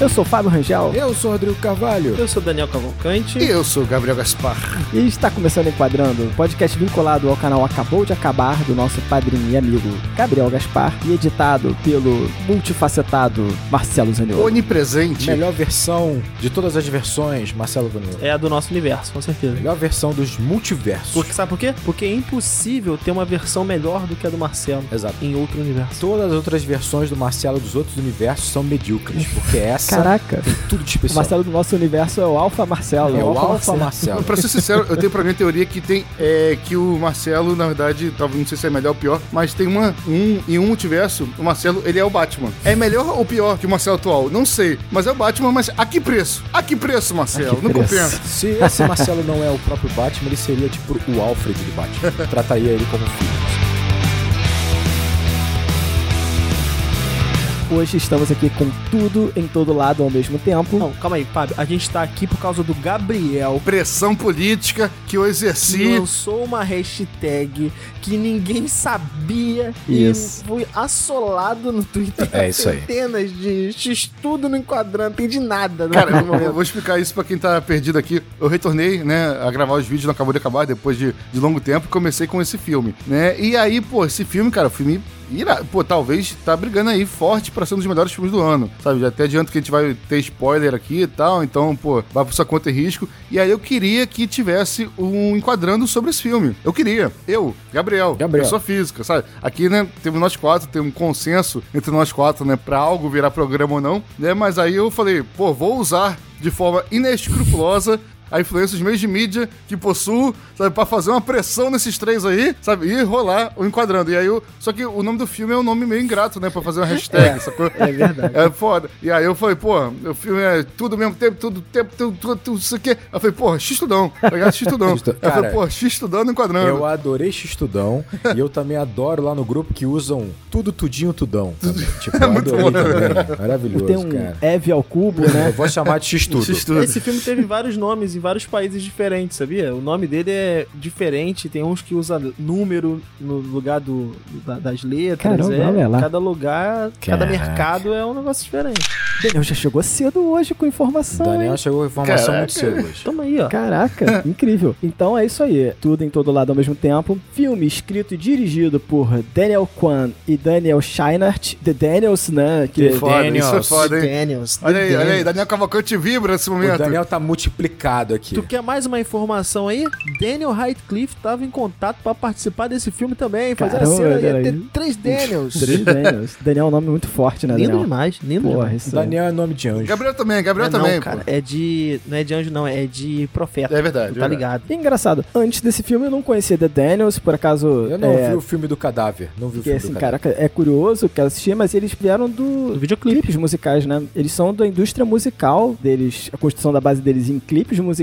Eu sou o Fábio Rangel Eu sou o Rodrigo Carvalho. Eu sou Daniel Cavalcante. E eu sou o Gabriel Gaspar. e está começando Enquadrando, podcast vinculado ao canal Acabou de Acabar do nosso padrinho e amigo Gabriel Gaspar e editado pelo multifacetado Marcelo Zaniolo. Onipresente. Melhor versão de todas as versões, Marcelo Vanilla. É a do nosso universo, com certeza. Melhor versão dos multiversos. Porque, sabe por quê? Porque é impossível ter uma versão melhor do que a do Marcelo Exato. em outro universo. Todas as outras versões do Marcelo dos outros universos são medíocres, porque essa Caraca, tem tudo de o especial. Marcelo do nosso universo é o Alfa Marcelo. é o Alfa Marcelo. Pra ser sincero, eu tenho pra mim a teoria que tem é, que o Marcelo, na verdade, talvez não sei se é melhor ou pior, mas tem uma um em um multiverso, o Marcelo, ele é o Batman. É melhor ou pior que o Marcelo atual? Não sei, mas é o Batman, mas a que preço? A que preço, Marcelo? Que não preço? compensa. Se esse Marcelo não é o próprio Batman, ele seria tipo o Alfred do Batman. Trataria ele como filho. Hoje estamos aqui com tudo em todo lado ao mesmo tempo. Não, calma aí, Fábio. A gente tá aqui por causa do Gabriel. Pressão política que eu Que exerci. lançou uma hashtag que ninguém sabia Isso. e foi assolado no Twitter. É isso aí. Centenas de X tudo no enquadrante, não entendi nada. né? Cara, eu, vou explicar isso pra quem tá perdido aqui. Eu retornei, né, a gravar os vídeos, não acabou de acabar, depois de, de longo tempo, e comecei com esse filme, né? E aí, pô, esse filme, cara, o filme ira, pô, talvez tá brigando aí forte pra ser um dos melhores filmes do ano, sabe? Já até adianto que a gente vai ter spoiler aqui e tal, então, pô, vai por sua conta e risco. E aí eu queria que tivesse um enquadrando sobre esse filme. Eu queria. Eu, Gabriel, Gabriel. pessoa física, sabe? Aqui, né, temos nós quatro, tem um consenso entre nós quatro, né, pra algo virar programa ou não, né? Mas aí eu falei, pô, vou usar de forma inescrupulosa a influência dos meios de mídia que possuo, sabe, pra fazer uma pressão nesses três aí, sabe, e rolar o enquadrando. E aí eu. Só que o nome do filme é um nome meio ingrato, né? Pra fazer uma hashtag, sacou? É verdade. É foda. E aí eu falei, pô, o filme é tudo ao mesmo tempo, tudo tempo, tudo, tudo, tudo isso aqui. Eu falei, pô, X-Tudão, tá ligado? X-Tudão. Eu falei, Cara, pô, X-Tudão no enquadrando. Eu adorei X-Tudão e eu também adoro lá no grupo que usam tudo, tudinho, tudão. Tipo, eu adorei também. Maravilhoso, Tem um cara. Eve ao cubo, né? Eu vou chamar de X-Tudo. X-Tudo. Esse filme teve vários nomes em vários países diferentes, sabia? O nome dele é diferente, tem uns que usa número no lugar do, da- das letras. Caramba, é. lá. Cada lugar, cada Caraca. mercado é um negócio diferente. Daniel já chegou cedo hoje com informação. Daniel hein? chegou com informação Caraca. muito cedo hoje. Toma aí, ó. Caraca, incrível. Então é isso aí. Tudo em todo lado ao mesmo tempo. Filme escrito e dirigido por Daniel Kwan e Daniel Scheinert. The Daniels, né? Que Foda, Daniels. isso é foda, hein? Daniels. Olha aí, The olha aí, Daniels. Daniel Cavalcante vibra nesse momento. O Daniel tá multiplicado aqui. Tu quer mais uma informação aí? Daniel Radcliffe tava em contato pra participar desse filme também. Fazer a cena, ia ter três Daniels. Três Daniels. Daniel é um nome muito forte, né, Lindo Daniel? demais, lindo Porra, demais. isso aí. Daniel é nome de anjo. Gabriel também, Gabriel é, também. não, cara, pô. é de. Não é de anjo, não, é de profeta. É verdade, tá verdade. ligado? E engraçado, antes desse filme eu não conhecia The Daniels, por acaso. Eu não é, vi o filme do cadáver. Não vi o que filme assim, do cadáver. caraca, é curioso, quero assistir, mas eles vieram do, Do videoclipe. clipes musicais, né? Eles são da indústria musical deles, a construção da base deles em clipes musicais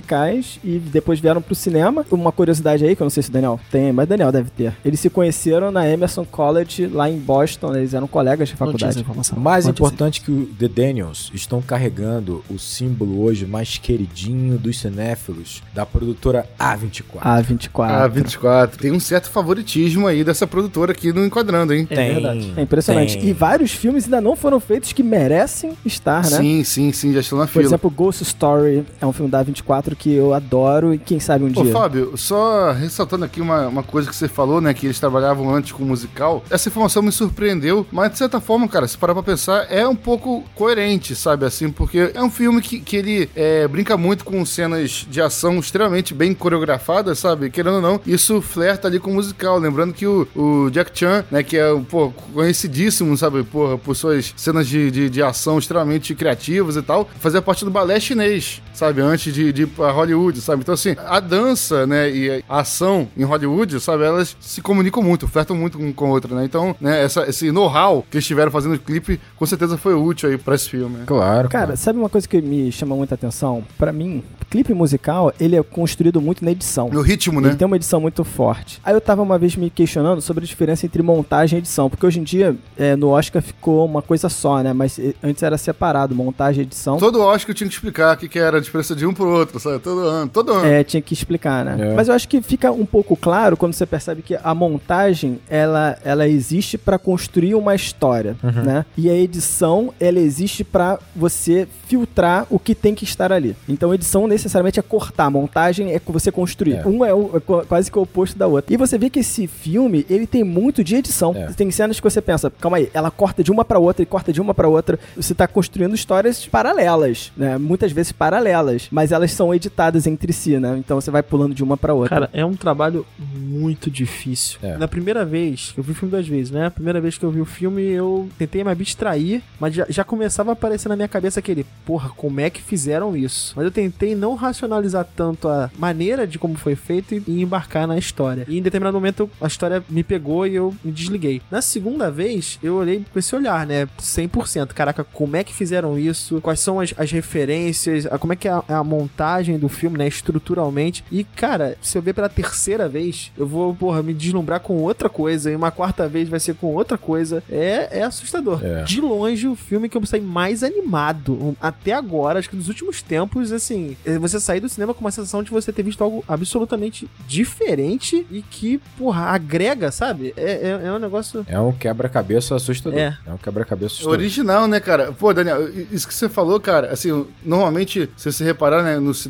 e depois vieram pro cinema. Uma curiosidade aí, que eu não sei se o Daniel tem, mas Daniel deve ter. Eles se conheceram na Emerson College, lá em Boston, eles eram colegas de faculdade. Mais importante que o The Daniels estão carregando o símbolo hoje mais queridinho dos cinéfilos da produtora A24. A24. Ah, 24. Tem um certo favoritismo aí dessa produtora aqui no Enquadrando, hein? É verdade. É impressionante. tem. E vários filmes ainda não foram feitos que merecem estar, né? Sim, sim, sim, já estou na Por fila. exemplo, Ghost Story é um filme da A24 que eu adoro e quem sabe um Ô, dia. Fábio, só ressaltando aqui uma, uma coisa que você falou, né? Que eles trabalhavam antes com musical. Essa informação me surpreendeu, mas de certa forma, cara, se parar pra pensar, é um pouco coerente, sabe? Assim, porque é um filme que, que ele é, brinca muito com cenas de ação extremamente bem coreografadas, sabe? Querendo ou não, isso flerta ali com o musical. Lembrando que o, o Jack Chan, né? Que é, pô, conhecidíssimo, sabe? Porra, por suas cenas de, de, de ação extremamente criativas e tal, fazia parte do balé chinês, sabe? Antes de, de pra Hollywood, sabe? Então, assim, a dança, né, e a ação em Hollywood, sabe? Elas se comunicam muito, flertam muito um com a outra, né? Então, né, essa, esse know-how que eles tiveram fazendo o clipe, com certeza foi útil aí pra esse filme. Claro. Cara, sabe uma coisa que me chama muita atenção? Pra mim, clipe musical, ele é construído muito na edição. No ritmo, né? Ele tem uma edição muito forte. Aí eu tava uma vez me questionando sobre a diferença entre montagem e edição, porque hoje em dia é, no Oscar ficou uma coisa só, né? Mas eh, antes era separado, montagem e edição. Todo Oscar eu tinha que explicar o que, que era a diferença de um pro outro. Outro, sabe? Todo ano, todo ano. É, tinha que explicar, né? É. Mas eu acho que fica um pouco claro quando você percebe que a montagem, ela, ela existe pra construir uma história, Uhum. né? E a edição, ela existe pra você filtrar o que tem que estar ali. Então, edição necessariamente é cortar, montagem é você construir. É. Um é, o- é qu- quase que o oposto da outra. E você vê que esse filme, ele tem muito de edição. É. Tem cenas que você pensa, calma aí, ela corta de uma pra outra e corta de uma pra outra. Você tá construindo histórias paralelas, né? Muitas vezes paralelas, mas elas são editadas entre si, né? Então você vai pulando de uma pra outra. Cara, é um trabalho muito difícil. É. Na primeira vez, eu vi o filme duas vezes, né? A primeira vez que eu vi o filme, eu tentei me abstrair, mas já, já começava a aparecer na minha cabeça aquele, porra, como é que fizeram isso? Mas eu tentei não racionalizar tanto a maneira de como foi feito e, e embarcar na história. E em determinado momento a história me pegou e eu me desliguei. Na segunda vez, eu olhei com esse olhar, né? 100%. Caraca, como é que fizeram isso? Quais são as, as referências? A- como é que é a, a montagem do filme, né? Estruturalmente. E, cara, se eu ver pela terceira vez, eu vou, porra, me deslumbrar com outra coisa. E uma quarta vez vai ser com outra coisa. É, é assustador. É. De longe, o filme que eu saí mais animado. Até agora, acho que nos últimos tempos, assim, é você sair do cinema com uma sensação de você ter visto algo absolutamente diferente e que, porra, agrega, sabe? É, é, é um negócio. É um quebra-cabeça assustador. É. É um quebra-cabeça assustador. Original, né, cara? Pô, Daniel, isso que você falou, cara, assim, normalmente, se você reparar, né, no cinema,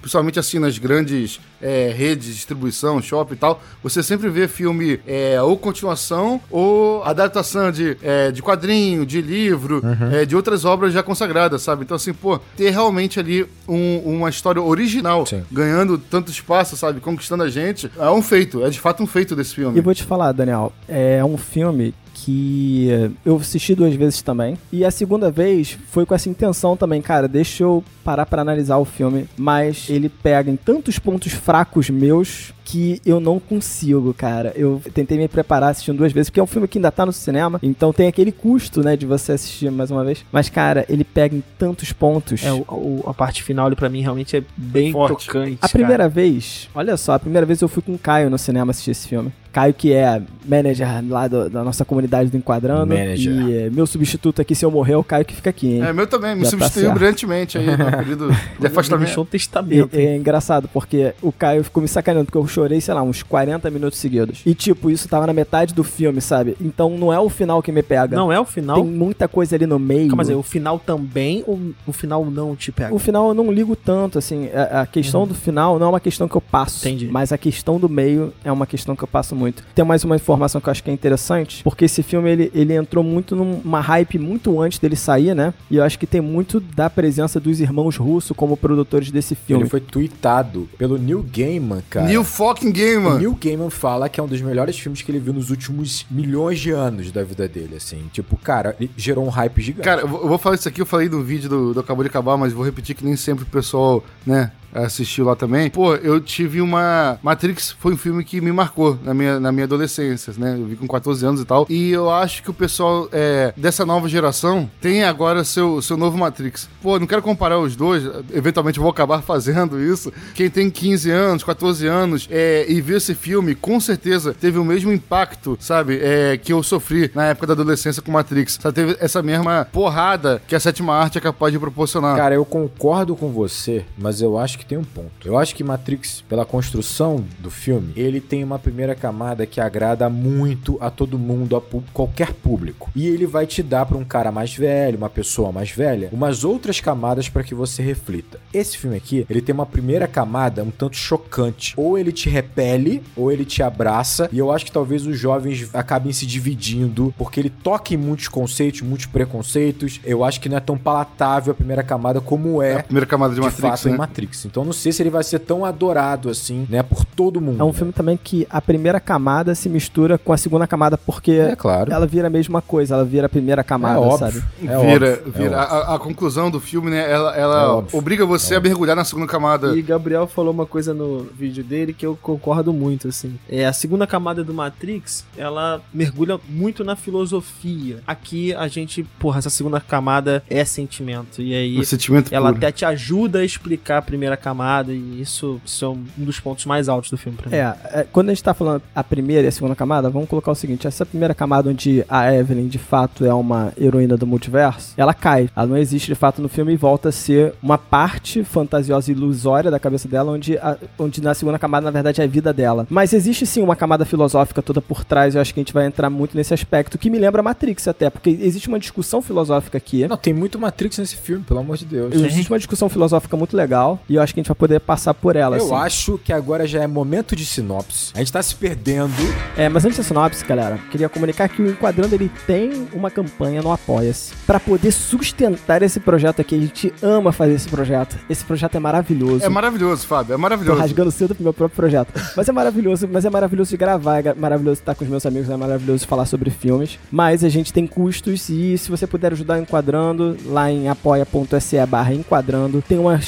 principalmente assim nas grandes é, redes de distribuição, shopping e tal, você sempre vê filme é, ou continuação ou adaptação de, é, de quadrinho, de livro, é, de outras obras já consagradas, sabe? Então, assim, pô, ter realmente ali um- uma história original Sim. ganhando tanto espaço, sabe? Conquistando a gente, é um feito, é de fato um feito desse filme. E vou te falar, Daniel, é um filme que eu assisti duas vezes também. E a segunda vez foi com essa intenção também, cara, deixa eu parar pra analisar o filme, mas ele pega em tantos pontos fracos meus que eu não consigo, cara. Eu tentei me preparar assistindo duas vezes, porque é um filme que ainda tá no cinema, então tem aquele custo, né, de você assistir mais uma vez. Mas, cara, ele pega em tantos pontos. É, o, o- a parte final pra mim realmente é bem Forte. tocante. A primeira vez, olha só, a primeira vez eu fui com o Caio no cinema assistir esse filme. Caio, que é manager lá do- da nossa comunidade do Enquadrando. Manager. E é, meu substituto aqui, se eu morrer, é o Caio que fica aqui, hein? É, meu também, me Já tá substituiu certo. brilhantemente aí no período de afastamento. deixou um E- testamento. É, engraçado, porque o Caio ficou me sacaneando, porque eu chorei, sei lá, uns 40 minutos seguidos. E, tipo, isso tava na metade do filme, sabe? Então não é o final que me pega. Não é o final? Tem muita coisa ali no meio. Calma aí, o final também ou o final não te pega? O final eu não ligo tanto, assim. A, a questão do final não é uma questão que eu passo. Uhum. Entendi. Mas a questão do meio é uma questão que eu passo muito. Tem mais uma informação que eu acho que é interessante, porque esse filme ele, ele entrou muito numa hype muito antes dele sair, né? E eu acho que tem muito da presença dos irmãos Russo como produtores desse filme. Ele foi tweetado pelo Neil Gaiman, cara. New fucking game, O. Neil Gaiman fala que é um dos melhores filmes que ele viu nos últimos milhões de anos da vida dele, assim. Tipo, cara, ele gerou um hype gigante. Cara, eu vou eu vou falar isso aqui, eu falei no vídeo do, do Acabou de Acabar, mas vou repetir que nem sempre o pessoal, né, assistiu lá também. Pô, eu tive uma... Matrix foi um filme que me marcou na minha, na minha adolescência, né? Eu vi com 14 anos e tal. E eu acho que o pessoal é, dessa nova geração tem agora seu, seu novo Matrix. Pô, não quero comparar os dois, eventualmente eu vou acabar fazendo isso. Quem tem 15 anos, 14 anos é, e viu esse filme, com certeza teve o mesmo impacto, sabe? É, que eu sofri na época da adolescência com Matrix. Só teve essa mesma porrada que a sétima arte é capaz de proporcionar. Cara, eu concordo com você, mas eu acho que tem um ponto. Eu acho que Matrix, pela construção do filme, ele tem uma primeira camada que agrada muito a todo mundo, a qualquer público. E ele vai te dar pra um cara mais velho, uma pessoa mais velha, umas outras camadas pra que você reflita. Esse filme aqui, ele tem uma primeira camada um tanto chocante. Ou ele te repele, ou ele te abraça. E eu acho que talvez os jovens acabem se dividindo, porque ele toca em muitos conceitos, muitos preconceitos. Eu acho que não é tão palatável a primeira camada como É é a primeira camada de, de Matrix, fato né? em Matrix. Então não sei se ele vai ser tão adorado assim, né, por todo mundo. É um filme também que a primeira camada se mistura com a segunda camada, porque É claro. ela vira a mesma coisa, ela vira a primeira camada, é óbvio. sabe? É vira, óbvio, é vira. óbvio. a, a conclusão do filme, né? Ela, É ela óbvio. obriga você a mergulhar na segunda camada. E Gabriel falou uma coisa no vídeo dele que eu concordo muito, assim. É, a segunda camada do Matrix, ela mergulha muito na filosofia. Aqui a gente, porra, essa segunda camada é sentimento. E aí O sentimento ela puro. até te ajuda a explicar a primeira camada, e isso são um dos pontos mais altos do filme pra mim. É, é, quando a gente tá falando a primeira e a segunda camada, vamos colocar o seguinte: essa primeira camada, onde a Evelyn de fato é uma heroína do multiverso, ela cai. Ela não existe de fato no filme e volta a ser uma parte fantasiosa e ilusória da cabeça dela, onde, a- onde na segunda camada, na verdade, é a vida dela. Mas existe sim uma camada filosófica toda por trás, eu acho que a gente vai entrar muito nesse aspecto, que me lembra Matrix até, porque existe uma discussão filosófica aqui. Não, tem muito Matrix nesse filme, pelo amor de Deus. Existe uma discussão filosófica muito legal e eu acho que a gente vai poder passar por ela. Eu assim. acho que agora já é momento de sinopse. A gente tá se perdendo. É, mas antes da sinopse, galera, queria comunicar que o Enquadrando ele tem uma campanha no Apoia-se para poder sustentar esse projeto aqui. A gente ama fazer esse projeto. Esse projeto é maravilhoso. É maravilhoso, Fábio, é Tô maravilhoso. rasgando cedo pro meu próprio projeto. Mas é maravilhoso, mas é maravilhoso de gravar, é maravilhoso estar com os meus amigos, é maravilhoso falar sobre filmes. Mas a gente tem custos e se você puder ajudar o Enquadrando, lá em apoia.se barra enquadrando, tem umas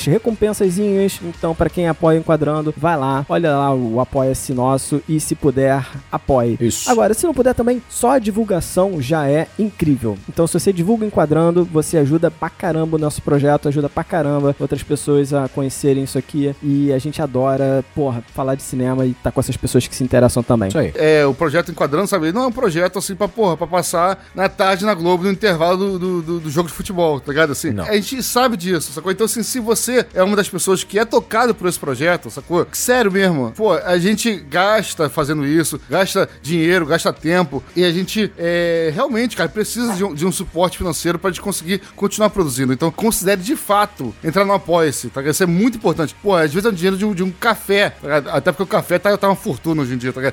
Então, pra quem apoia o Enquadrando, vai lá, olha lá o apoia-se nosso e se puder, apoie. Isso. Agora, se não puder também, só a divulgação já é incrível. Então, se você divulga o Enquadrando, você ajuda pra caramba o nosso projeto, ajuda pra caramba outras pessoas a conhecerem isso aqui. E a gente adora, porra, falar de cinema e tá com essas pessoas que se interessam também. Isso aí. É, o projeto Enquadrando, sabe? Não é um projeto assim pra, porra, pra passar na tarde na Globo no intervalo do, do, do- do jogo de futebol, tá ligado? Assim, Não. a gente sabe disso, sacou? Então, assim, se você é uma das pessoas que é tocado por esse projeto, sacou? Sério mesmo, pô, a gente gasta fazendo isso, gasta dinheiro, gasta tempo, e a gente é, realmente, cara, precisa de um, de um suporte financeiro pra gente conseguir continuar produzindo. Então, considere de fato entrar no Apoia-se, tá? Isso é muito importante. Pô, às vezes é o dinheiro de um, de um café, tá? Até porque o café tá, tá uma fortuna hoje em dia, tá?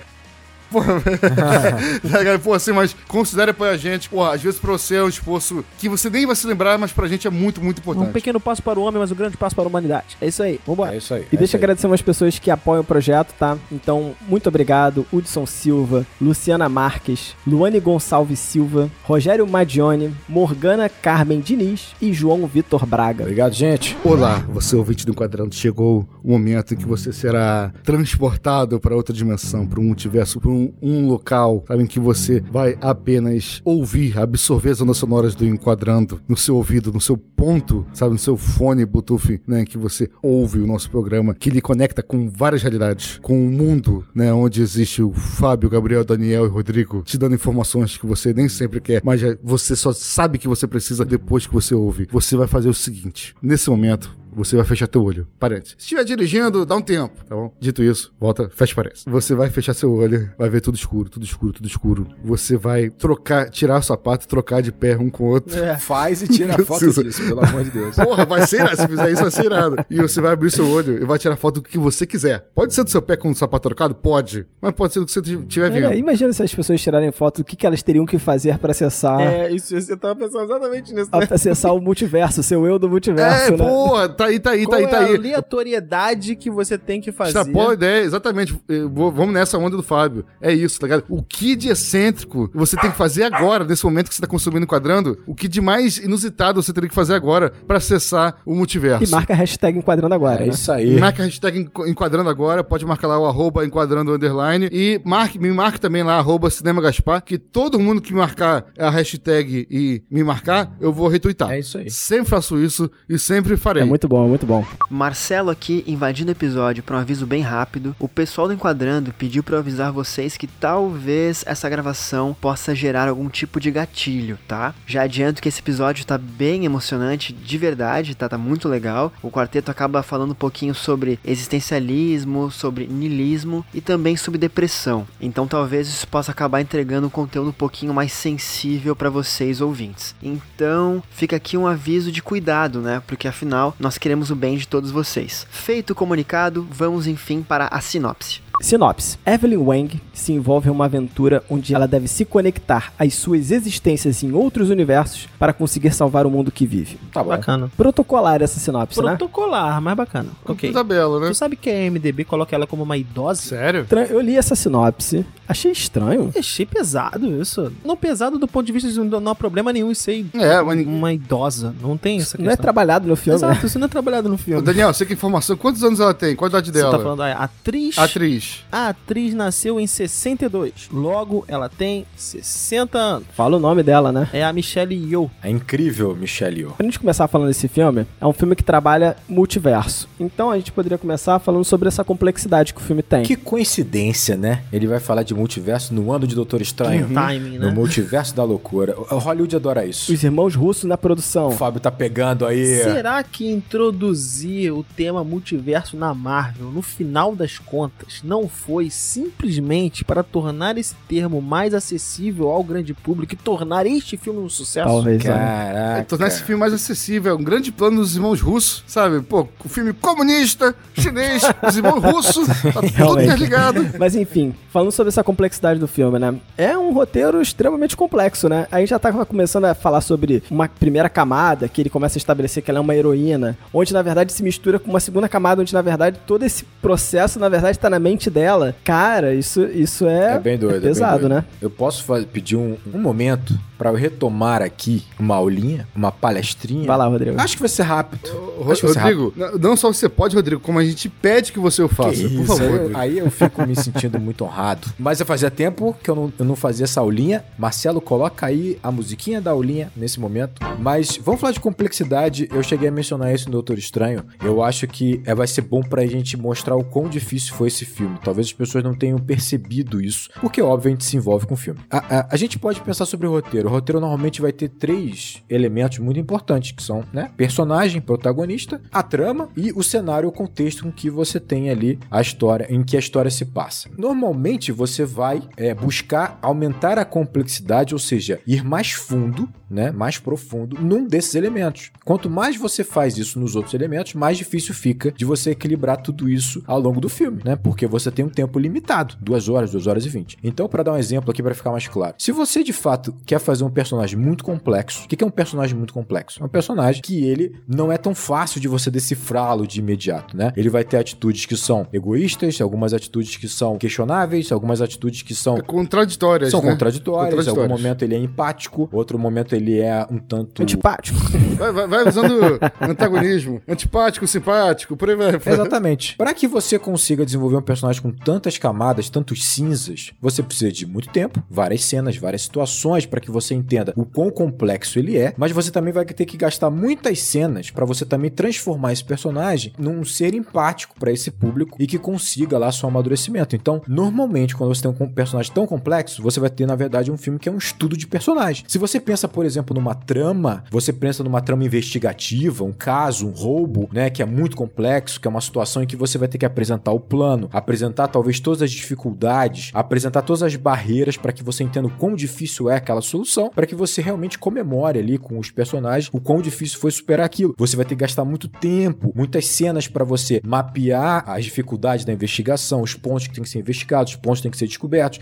Pô, tá? Pô, assim, mas considere apoiar a gente. Pô, às vezes pra você é um esforço que você nem vai se lembrar, mas pra gente é muito, muito Um importante. pequeno passo para o homem, mas um grande passo para a humanidade. É isso aí, vambora. É isso aí. E é deixa eu agradecer umas pessoas que apoiam o projeto, tá? Então, muito obrigado. Hudson Silva, Luciana Marques, Luane Gonçalves Silva, Rogério Madione, Morgana Carmen Diniz e João Vitor Braga. Obrigado, gente. Olá, você ouvinte do Quadrante. Chegou o momento em que você será transportado para outra dimensão, para um multiverso, para um, um local, sabe, em que você vai apenas ouvir, absorver as ondas sonoras do Enquadrando no seu ouvido, no seu ponto, sabe, no seu fone Bluetooth, né, que você ouve o nosso programa, que lhe conecta com várias realidades, com o mundo, né, onde existe o Fábio, Gabriel, Daniel e Rodrigo te dando informações que você nem sempre quer, mas já- você só sabe que você precisa depois que você ouve. Você vai fazer o seguinte: nesse momento, você vai fechar teu olho. Parente. Se estiver dirigindo, dá um tempo, tá bom? Dito isso, volta, fecha parece. Você vai fechar seu olho, vai ver tudo escuro, tudo escuro, tudo escuro. Você vai trocar, tirar o sapato e trocar de pé um com o outro. Faz e tira a foto disso, pelo amor de Deus. Porra, vai ser irado. Se fizer isso, vai ser irado. E você vai abrir seu olho e vai tirar foto do que você quiser. Pode ser do seu pé com o sapato trocado? Pode. Mas pode ser do que você estiver vendo. Olha, imagina se as pessoas tirarem foto, o que, que elas teriam que fazer pra acessar, É, isso, eu tava pensando exatamente nisso. né? pra acessar o multiverso, seu eu do multiverso, É, né? porra, tá aí, tá aí, tá Qual aí, é tá a aí. aleatoriedade que você tem que fazer? Extrapolou a ideia, exatamente. Vou- Vamos nessa onda do Fábio. É isso, tá ligado? O que de excêntrico você tem que fazer agora, nesse momento que você tá consumindo e quadrando? O que de mais inusitado você teria que fazer agora pra acessar o multiverso? E marca a hashtag enquadrando agora, É né? isso aí. Marca a hashtag enqu- enquadrando agora, pode marcar lá o arroba enquadrando underline e marque, me marque também lá, arroba cinema Gaspar, que todo mundo que marcar a hashtag e me marcar, eu vou retweetar. É isso aí. Sempre faço isso e sempre farei. É muito bom, é muito bom. Marcelo aqui invadindo o episódio para um aviso bem rápido. O pessoal do Enquadrando pediu para avisar vocês que talvez essa gravação possa gerar algum tipo de gatilho, tá? Já adianto que esse episódio tá bem emocionante, de verdade, tá? Tá muito legal. O quarteto acaba falando um pouquinho sobre existencialismo, sobre niilismo e também sobre depressão. Então talvez isso possa acabar entregando um conteúdo um pouquinho mais sensível para vocês ouvintes. Então fica aqui um aviso de cuidado, né? Porque afinal nós queremos o bem de todos vocês. Feito o comunicado, vamos enfim para a sinopse. Sinopse. Evelyn Wang se envolve em uma aventura onde ela deve se conectar às suas existências em outros universos para conseguir salvar o mundo que vive. Tá bom. Bacana. Protocolar essa sinopse, né? Protocolar, mais bacana. Ok. Tabela, né? Tu sabe que a MDB coloca ela como uma idosa? Sério? Eu li essa sinopse, achei estranho. Achei pesado isso. Não pesado do ponto de vista de não há problema nenhum em ser É, mas... uma idosa. Não tem essa Não é questão. trabalhado no filme, né? Exato, isso não é trabalhado no Ô, filme. Daniel, você que informação, quantos anos ela tem? Qual a idade Você dela? tá falando a atriz? Atriz. A atriz nasceu em 62, logo ela tem 60 anos. Fala o nome dela, né? É a Michelle Yeoh. É incrível, Michelle Yeoh. Pra gente começar falando desse filme, é um filme que trabalha multiverso. Então a gente poderia começar falando sobre essa complexidade que o filme tem. Que coincidência, né? Ele vai falar de multiverso no ano de Doutor Estranho. Que timing, né? No multiverso da loucura. O Hollywood adora isso. Os irmãos russos na produção. O Fábio tá pegando aí. Será que introduzir o tema multiverso na Marvel, no final das contas, não foi simplesmente para tornar esse termo mais acessível ao grande público e tornar este filme um sucesso? Talvez. né? Caraca. Tornar esse filme mais acessível. É um grande plano dos irmãos russos, sabe? Pô, o filme comunista, chinês, os irmãos russos, tá tudo interligado. Mas enfim, falando sobre essa complexidade do filme, né? É um roteiro extremamente complexo, né? Aí já tava começando a falar sobre uma primeira camada, que ele começa a estabelecer que ela é uma heroína, onde na verdade se mistura com uma segunda camada, onde na verdade todo esse processo na verdade tá na mente dela. Cara, isso, isso é, É bem doido. é bem pesado, doido. né? Eu posso fa- pedir um, um momento pra eu retomar aqui uma aulinha, uma palestrinha? Vai lá, Rodrigo. Acho que vai ser rápido. Ro- Acho que vai ser Rodrigo, não- não só você pode, Rodrigo, como a gente pede que você o faça. Que Por isso, favor. aí eu fico me sentindo muito honrado. Mas eu fazia tempo que eu não, eu não fazia essa aulinha. Marcelo, coloca aí a musiquinha da aulinha nesse momento. Mas vamos falar de complexidade. Eu cheguei a mencionar isso no Doutor Estranho. Eu acho que é, vai ser bom pra gente mostrar o quão difícil foi esse filme. Talvez as pessoas não tenham percebido isso, porque óbvio a gente se envolve com o filme. A, a- a gente pode pensar sobre o roteiro. O roteiro normalmente vai ter três elementos muito importantes, que são, né, personagem, protagonista, a trama e o cenário, o contexto com que você tem ali a história, em que a história se passa. Normalmente você vai é, buscar aumentar a complexidade, ou seja, ir mais fundo, né, mais profundo num desses elementos. Quanto mais você faz isso nos outros elementos, mais difícil fica de você equilibrar tudo isso ao longo do filme, né? Porque você tem um tempo limitado, duas horas, duas horas e vinte. Então, para dar um exemplo aqui para ficar mais claro, se você de fato quer fazer um personagem muito complexo, o que é um personagem muito complexo? É um personagem que ele não é tão fácil de você decifrá-lo de imediato, né? Ele vai ter atitudes que são egoístas, algumas atitudes que são questionáveis, algumas atitudes que são Contraditórias, são né? contraditórias, em algum Contraditórias. momento ele é empático, outro momento ele é um tanto Antipático. Vai, vai, vai usando antagonismo. Antipático, simpático, por aí vai. Exatamente. Para que você consiga desenvolver um personagem com tantas camadas, tantos cinzas, você precisa de muito tempo, várias cenas, várias situações para que você entenda o quão complexo ele é, mas você também vai ter que gastar muitas cenas para você também transformar esse personagem num ser empático para esse público e que consiga lá seu amadurecimento. Então, normalmente, quando você tem um personagem tão complexo, você vai ter, na verdade, um filme que é um estudo de personagem. Se você pensa, por exemplo, numa trama, você pensa numa trama investigativa, um caso, um roubo, né, que é muito complexo, que é uma situação em que você vai ter que apresentar o plano, apresentar talvez todas as dificuldades, apresentar todas as barreiras para que você entenda o quão difícil é aquela solução, para que você realmente comemore ali com os personagens o quão difícil foi superar aquilo. Você vai ter que gastar muito tempo, muitas cenas para você mapear as dificuldades da investigação, os pontos que têm que ser investigados, os pontos que têm que ser descobertos.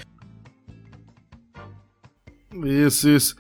Isso, isso.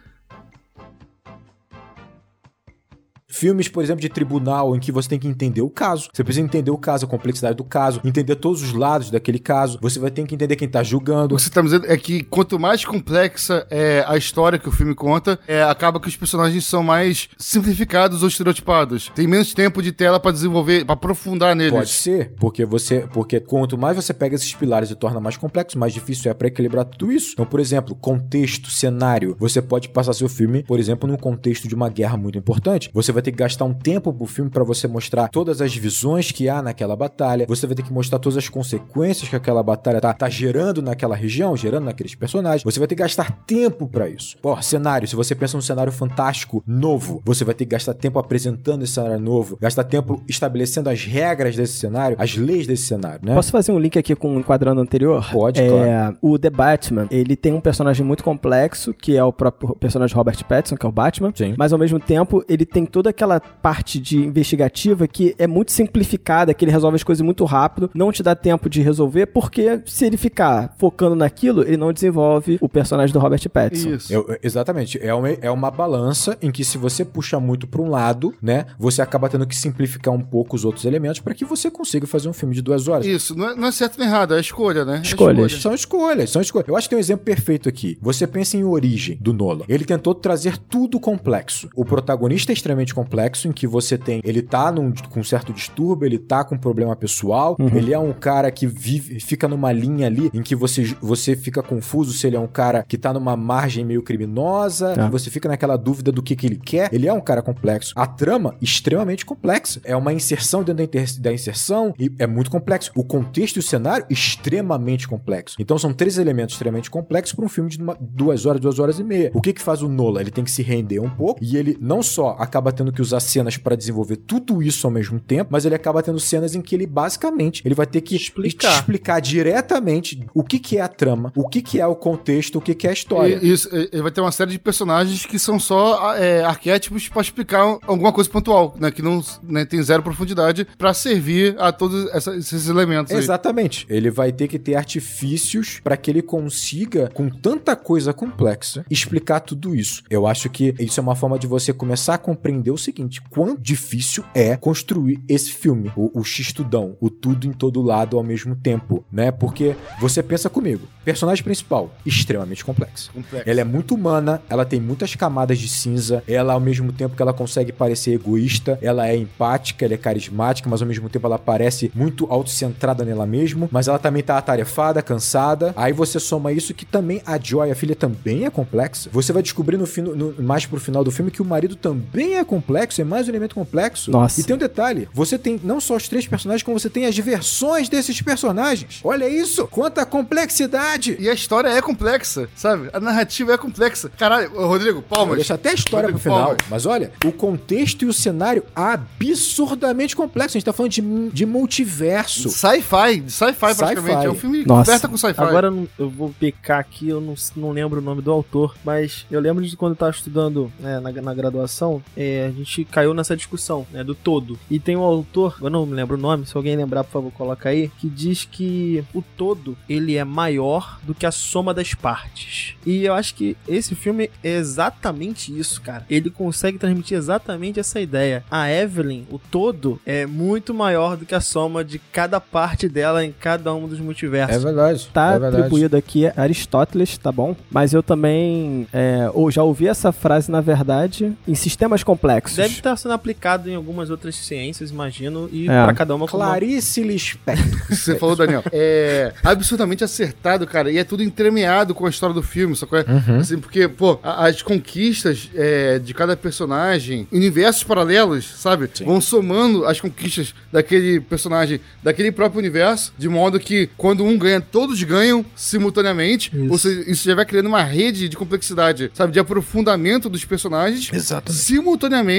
Filmes, por exemplo, de tribunal em que você tem que entender o caso. Você precisa entender o caso, a complexidade do caso, entender todos os lados daquele caso. Você vai ter que entender quem tá julgando. O que você tá me dizendo é que quanto mais complexa é a história que o filme conta, é, acaba que os personagens são mais simplificados ou estereotipados. Tem menos tempo de tela pra desenvolver, pra aprofundar neles. Pode ser, porque você, porque quanto mais você pega esses pilares e torna mais complexo, mais difícil é para equilibrar tudo isso. Então, por exemplo, contexto, cenário. Você pode passar seu filme, por exemplo, num contexto de uma guerra muito importante. Você vai ter que gastar um tempo pro filme para você mostrar todas as visões que há naquela batalha. Você vai ter que mostrar todas as consequências que aquela batalha tá, tá gerando naquela região, gerando naqueles personagens. Você vai ter que gastar tempo para isso. Ó, cenário, se você pensa num cenário fantástico novo, você vai ter que gastar tempo apresentando esse cenário novo, gastar tempo estabelecendo as regras desse cenário, as leis desse cenário, né? Posso fazer um link aqui com o enquadrando anterior? Pode, é, claro. O The Batman, ele tem um personagem muito complexo, que é o próprio personagem Robert Pattinson, que é o Batman. Sim. Mas ao mesmo tempo, ele tem toda aquela parte de investigativa que é muito simplificada, que ele resolve as coisas muito rápido, não te dá tempo de resolver, porque se ele ficar focando naquilo, ele não desenvolve o personagem do Robert Pattinson. Isso. Eu- exatamente. É uma, é uma balança em que se você puxa muito para um lado, né, você acaba tendo que simplificar um pouco os outros elementos para que você consiga fazer um filme de duas horas. Isso, não é, não é certo nem errado, é escolha, né? É Escolhas. São escolhas, são escolhas. Eu acho que tem um exemplo perfeito aqui. Você pensa em Origem, do Nolan. Ele tentou trazer tudo complexo. O protagonista é extremamente complexo em que você tem. Ele tá num, com um certo distúrbio, ele tá com um problema pessoal, Uhum. ele é um cara que vive, fica numa linha ali em que você, você fica confuso se ele é um cara que tá numa margem meio criminosa, Tá. você fica naquela dúvida do que, que ele quer. Ele é um cara complexo. A trama, extremamente complexa. É uma inserção dentro da, da inserção e é muito complexo. O contexto e o cenário, extremamente complexo. Então são três elementos extremamente complexos para um filme de uma- duas horas, duas horas e meia. O que que faz o Nola? Ele tem que se render um pouco e ele não só acaba tendo que usar cenas para desenvolver tudo isso ao mesmo tempo, mas ele acaba tendo cenas em que ele basicamente ele vai ter que Explicar. explicar diretamente o que que é a trama, o que que é o contexto, o que que é a história. E- Isso, ele vai ter uma série de personagens que são só é, arquétipos pra explicar alguma coisa pontual, né? Que não né, tem zero profundidade pra servir a todos essa- esses elementos. aí. Exatamente. Ele vai ter que ter artifícios para que ele consiga, com tanta coisa complexa, explicar tudo isso. Eu acho que isso é uma forma de você começar a compreender o seguinte: quão difícil é construir esse filme, o, o X-Tudão, o tudo em todo lado ao mesmo tempo, né? Porque você pensa comigo, personagem principal, extremamente complexo. Complexo. Ela é muito humana, ela tem muitas camadas de cinza, ela ao mesmo tempo que ela consegue parecer egoísta, ela é empática, ela é carismática, mas ao mesmo tempo ela parece muito autocentrada nela mesma, mas ela também tá atarefada, cansada. Aí você soma isso que também a Joy, a filha, também é complexa. Você vai descobrir no, fim, no- mais pro final do filme que o marido também é complexo, é mais um elemento complexo. Nossa. E tem um detalhe, você tem não só os três personagens, como você tem as versões desses personagens. Olha isso, quanta complexidade! E a história é complexa, sabe? A narrativa é complexa. Caralho, Rodrigo, palmas. Deixa até a história Rodrigo, pro final. palmas. Mas olha, o contexto e o cenário absurdamente complexo. A gente tá falando de, de multiverso. Sci-fi, sci-fi praticamente. Sci-fi. É um filme Nossa. coberta com sci-fi. Agora eu vou pecar aqui, eu não, não lembro o nome do autor, mas eu lembro de quando eu tava estudando né, na, na graduação, é, gente caiu nessa discussão né, do todo. E tem um autor, eu não me lembro o nome, se alguém lembrar, por favor, coloca aí, que diz que o todo ele é maior do que a soma das partes. E eu acho que esse filme é exatamente isso, cara. Ele consegue transmitir exatamente essa ideia. A Evelyn, o todo, é muito maior do que a soma de cada parte dela em cada um dos multiversos. É verdade. Tá é verdade. atribuído aqui a Aristóteles, tá bom? Mas eu também é, ou já ouvi essa frase, na verdade, em sistemas complexos. Deve estar sendo aplicado em algumas outras ciências, imagino, e É. pra cada uma Clarice Lispector. Você falou, Daniel. É absurdamente acertado, cara. E é tudo entremeado com a história do filme, só que é, Uhum. assim, porque, pô, as conquistas é, de cada personagem, universos paralelos, sabe? Sim. Vão somando as conquistas daquele personagem, daquele próprio universo, de modo que quando um ganha, todos ganham simultaneamente. Isso. Ou seja, isso já vai criando uma rede de complexidade, sabe? De aprofundamento dos personagens Exatamente. simultaneamente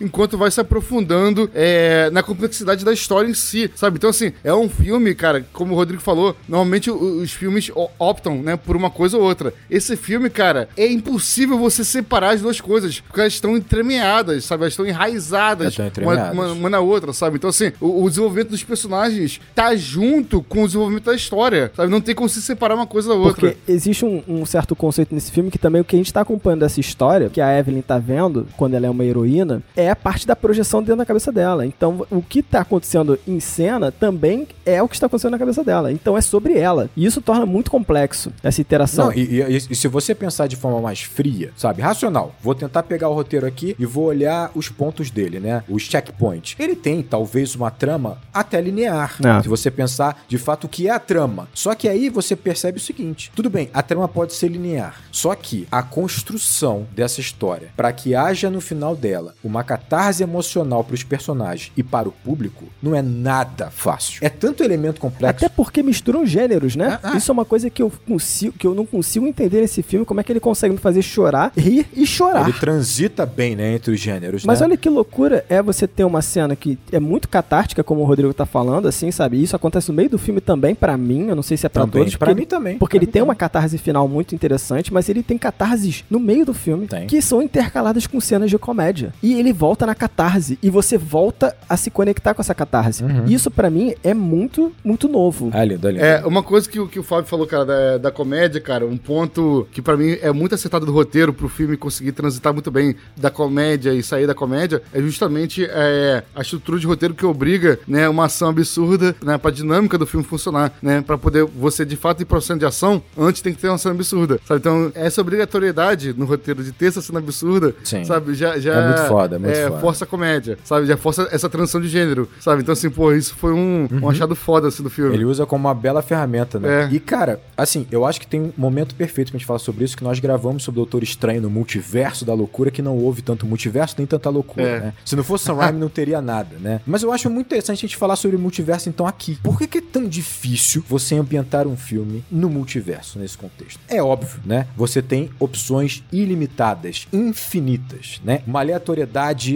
enquanto vai se aprofundando é, na complexidade da história em si, sabe? Então, assim, é um filme, cara, como o Rodrigo falou, normalmente os filmes optam, né, por uma coisa ou outra. Esse filme, cara, é impossível você separar as duas coisas, porque elas estão entremeadas, sabe? Elas estão enraizadas uma, uma- uma na outra, sabe? Então, assim, o, o desenvolvimento dos personagens tá junto com o desenvolvimento da história, sabe? Não tem como se separar uma coisa da outra. Porque existe um, um certo conceito nesse filme que também o que a gente tá acompanhando dessa história, que a Evelyn tá vendo, quando ela é uma heroína, é a parte da projeção dentro da cabeça dela. Então, o que tá acontecendo em cena também é o que está acontecendo na cabeça dela. Então, é sobre ela. E isso torna muito complexo essa interação. Não, e, e- e se você pensar de forma mais fria, sabe, racional, vou tentar pegar o roteiro aqui e vou olhar os pontos dele, né? Os checkpoints. Ele tem talvez uma trama até linear. É. Se você pensar de fato o que é a trama. Só que aí você percebe o seguinte: tudo bem, a trama pode ser linear. Só que a construção dessa história, para que haja no final dela uma catarse emocional para os personagens e para o público, não é nada fácil. É tanto elemento complexo. Até porque misturam gêneros, né? Ah, ah. Isso é uma coisa que eu consigo, que eu não consigo entender nesse filme, como é que ele consegue me fazer chorar, rir e chorar. Ele transita bem, né, entre os gêneros, Mas né? olha que loucura é você ter uma cena que é muito catártica, como o Rodrigo tá falando, assim, sabe? Isso acontece no meio do filme também, pra mim, eu não sei se é pra Também, todos. pra mim também. Porque Pra ele tem também. uma catarse final muito interessante, mas ele tem catarses no meio do filme Tem. que são intercaladas com cenas de comédia. E ele volta na catarse e você volta a se conectar com essa catarse. Uhum. Isso pra mim é muito, muito novo. Ah, lindo, lindo. É, uma coisa que, o- que o Fábio falou, cara, da, da comédia, cara, um ponto que pra mim é muito acertado do roteiro pro filme conseguir transitar muito bem da comédia e sair da comédia, é justamente é, a estrutura de roteiro que obriga, né, uma ação absurda, né, pra dinâmica do filme funcionar, né, pra poder você de fato ir pra cena de ação, antes tem que ter uma cena absurda, sabe? Então, essa obrigatoriedade no roteiro de ter essa cena absurda, Sim. sabe, já, já É muito muito foda, muito é, foda. força a comédia, sabe? Já força essa transição de gênero, sabe? Então, assim, pô, isso foi um, um achado foda, assim, do filme. Uhum. Ele usa como uma bela ferramenta, né? É. E, cara, assim, eu acho que tem um momento perfeito pra gente falar sobre isso, que nós gravamos sobre o Doutor Estranho no multiverso da loucura, que não houve tanto multiverso, nem tanta loucura, É. né? Se não fosse Sam Raimi, não teria nada, né? Mas eu acho muito interessante a gente falar sobre multiverso, então, aqui. Por que, que é tão difícil você ambientar um filme no multiverso, nesse contexto? É óbvio, né? Você tem opções ilimitadas, infinitas, né? Uma aleatoriedade,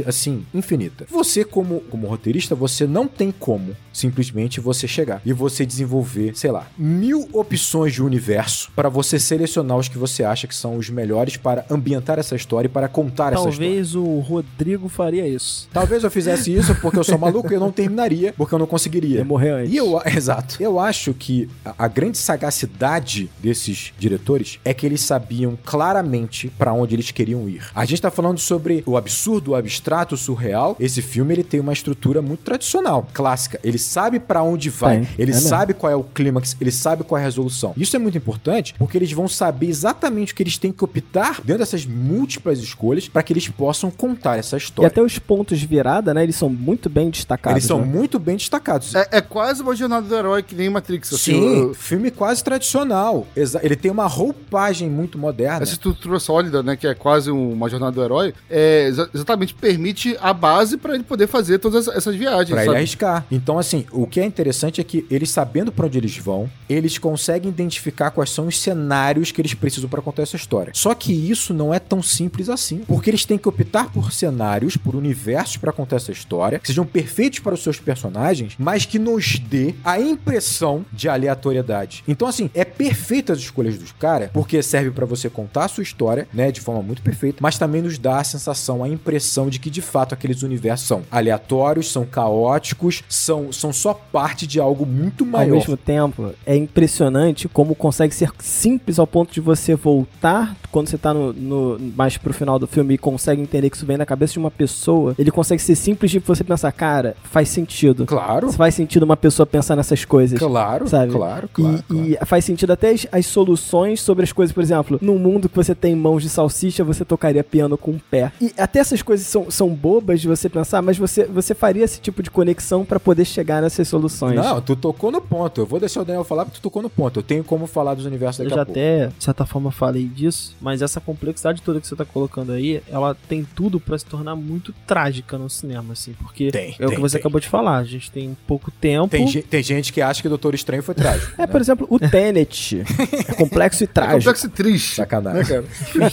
assim, infinita. Você, como, como roteirista, você não tem como simplesmente você chegar e você desenvolver, sei lá, mil opções de universo para você selecionar os que você acha que são os melhores para ambientar essa história e para contar essa história. Talvez o Rodrigo faria isso. Talvez eu fizesse isso porque eu sou maluco e eu não terminaria, porque eu não conseguiria. Ia morrer antes. E eu, exato. Eu acho que a, a grande sagacidade desses diretores é que eles sabiam claramente pra onde eles queriam ir. A gente tá falando sobre o absurdo, o abstrato, o surreal. Esse filme ele tem uma estrutura muito tradicional, clássica. Ele sabe pra onde vai, Tem, ele é mesmo. sabe qual é o clímax, ele sabe qual é a resolução. Isso é muito importante porque eles vão saber exatamente o que eles têm que optar dentro dessas múltiplas escolhas para que eles possam contar essa E história. até os pontos de virada, né? Eles são muito bem destacados. Eles são né? muito bem destacados. É, é quase uma jornada do herói que nem Matrix. Assim, Sim, o- filme quase tradicional. Exa- Ele tem uma roupagem muito moderna. Essa estrutura sólida, né, que é quase um- uma jornada do herói, é, exa- exatamente permite a base pra ele poder fazer todas essa- essas viagens. Pra ele sabe? arriscar. Então, assim, o que é interessante é que eles sabendo pra onde eles vão, eles conseguem identificar quais são os cenários que eles precisam pra contar essa história. Só que isso não é tão simples assim, porque eles têm que optar por cenários, por universos pra contar essa história, que sejam perfeitos para os seus personagens, mas que nos dê a impressão de aleatoriedade. Então, assim, é perfeita as escolhas dos caras, porque serve pra você contar a sua história, né, de forma muito perfeita, mas também nos dá a sensação, a impressão de que de fato aqueles universos são aleatórios, são caóticos, são, são só parte de algo muito Ao maior. mesmo tempo, é impressionante como consegue ser simples ao ponto de você voltar quando você tá no, no- mais pro final do filme e consegue entender que isso vem na cabeça de uma pessoa. Ele consegue ser simples de você pensar, cara, faz sentido. Claro, Faz sentido uma pessoa pensar nessas coisas. claro, sabe? claro, E, claro. claro. e faz sentido até as, as soluções sobre as coisas, por exemplo, num mundo que você tem mãos de salsicha, você tocaria piano com o pé. E até essas coisas são, são bobas de você pensar, mas você, você faria esse tipo de conexão pra poder chegar nessas soluções. Não, tu tocou no ponto. Eu vou deixar o Daniel falar porque tu tocou no ponto. Eu tenho como falar dos universos Eu daqui já a pouco. até, de certa forma, falei disso, mas essa complexidade toda que você tá colocando aí, ela tem tudo pra se tornar muito trágica no cinema, assim, porque Tem, é o que você tem. acabou de falar, a gente tem pouco tempo. Tem, tem gente que acha que o Doutor Estranho foi trágico. É, por exemplo, o Tenet. é complexo e É trágico. complexo e triste. Sacanagem. Né?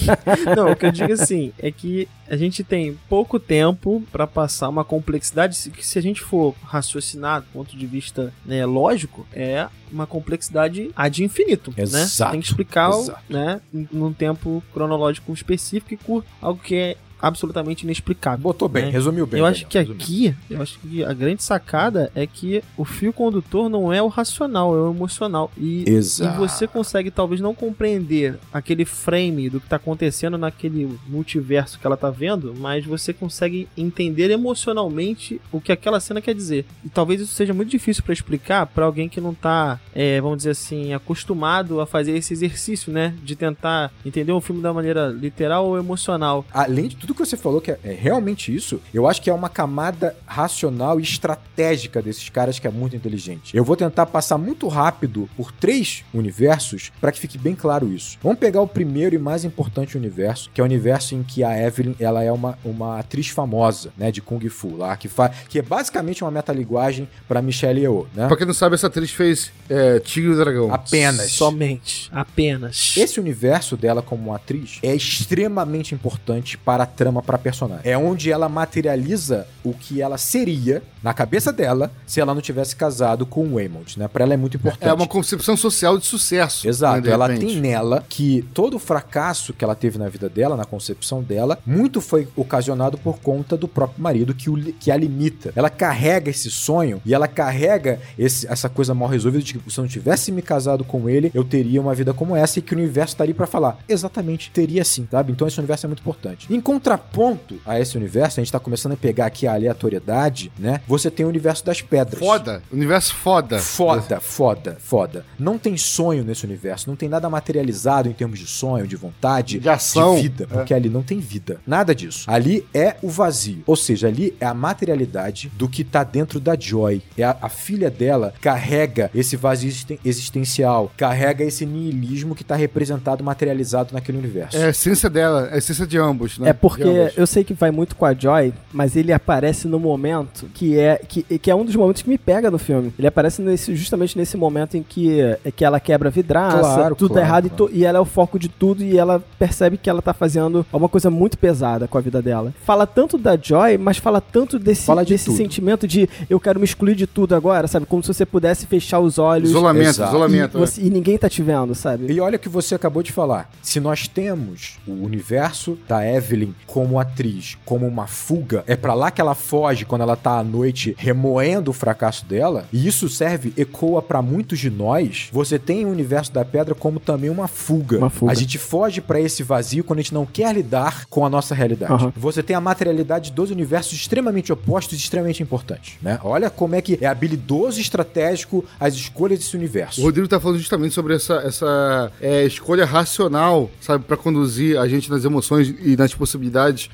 Não, o que eu digo assim é que a gente tem pouco tempo pra passar uma complexidade se- que se a gente for raciocinar do ponto de vista né, lógico, é uma complexidade ad infinito, né? Exato, Tem que explicar, exato. né, num tempo cronológico específico e com algo que é absolutamente inexplicável. Botou bem, É. resumiu bem. eu acho que resumiu. aqui, eu acho que a grande sacada é que o fio condutor não é o racional, é o emocional. E, Exato. e você consegue talvez não compreender aquele frame do que tá acontecendo naquele multiverso que ela tá vendo, mas você consegue entender emocionalmente o que aquela cena quer dizer. E talvez isso seja muito difícil pra explicar pra alguém que não tá, é, vamos dizer assim, acostumado a fazer esse exercício, né? De tentar entender um filme da maneira literal ou emocional. Além de tudo que você falou, que é, é realmente isso, eu acho que é uma camada racional e estratégica desses caras que é muito inteligente. Eu vou tentar passar muito rápido por três universos para que fique bem claro isso. Vamos pegar o primeiro e mais importante universo, que é o universo em que a Evelyn ela é uma, uma atriz famosa, né, de Kung Fu, lá, que, fa que é basicamente uma metalinguagem para Michelle Yeoh, né? Pra quem não sabe, essa atriz fez é, Tigre e o Dragão. Apenas. Somente. Apenas. Esse universo dela como atriz é extremamente importante para a trama, para personagem. É onde ela materializa o que ela seria na cabeça dela se ela não tivesse casado com o Waymond, né? Para ela é muito importante. É uma concepção social de sucesso. Exato, né, ela tem nela que todo o fracasso que ela teve na vida dela, na concepção dela, muito foi ocasionado por conta do próprio marido que, o que a limita. Ela carrega esse sonho e ela carrega esse- essa coisa mal resolvida de que se eu não tivesse me casado com ele, eu teria uma vida como essa e que o universo estaria pra falar. Exatamente, teria sim, sabe? Então esse universo é muito importante. Em contraponto a esse universo, a gente tá começando a pegar aqui a aleatoriedade, né? Você tem o universo das pedras. Foda. Universo foda. Foda, foda, foda. Não tem sonho nesse universo, não tem nada materializado em termos de sonho, de vontade, De ação. de vida, porque ali não tem vida. Nada disso. Ali é o vazio. Ou seja, ali é a materialidade do que tá dentro da Joy. É a, a filha dela carrega esse vazio existen- existencial, carrega esse niilismo que tá representado, materializado naquele universo. É a essência dela, a essência de ambos, né? É porque De ambos. eu sei que vai muito com a Joy, mas ele aparece no momento que é que, que é um dos momentos que me pega no filme. Ele aparece nesse, justamente nesse momento em que, é que ela quebra a vidraça, Claro, tudo tá claro, errado e claro. to- e, ela é o foco de tudo e ela percebe que ela tá fazendo alguma coisa muito pesada com a vida dela. Fala tanto da Joy, mas fala tanto desse, Fala de desse tudo. sentimento de eu quero me excluir de tudo agora, sabe? Como se você pudesse fechar os olhos Isolamento, Exato. e, isolamento. é. você- e ninguém tá te vendo, sabe? E olha o que você acabou de falar. Se nós temos o universo da Evelyn como atriz, como uma fuga, é pra lá que ela foge quando ela tá à noite remoendo o fracasso dela, e isso serve, ecoa pra muitos de nós. Você tem o universo da pedra como também uma fuga. Uma fuga. A gente foge pra esse vazio quando a gente não quer lidar com a nossa realidade. Aham. Você tem a materialidade dos universos extremamente opostos e extremamente importantes, né? Olha como é que é habilidoso e estratégico as escolhas desse universo. O Rodrigo tá falando justamente sobre essa, essa é, escolha racional, sabe, Pra conduzir a gente nas emoções e nas possibilidades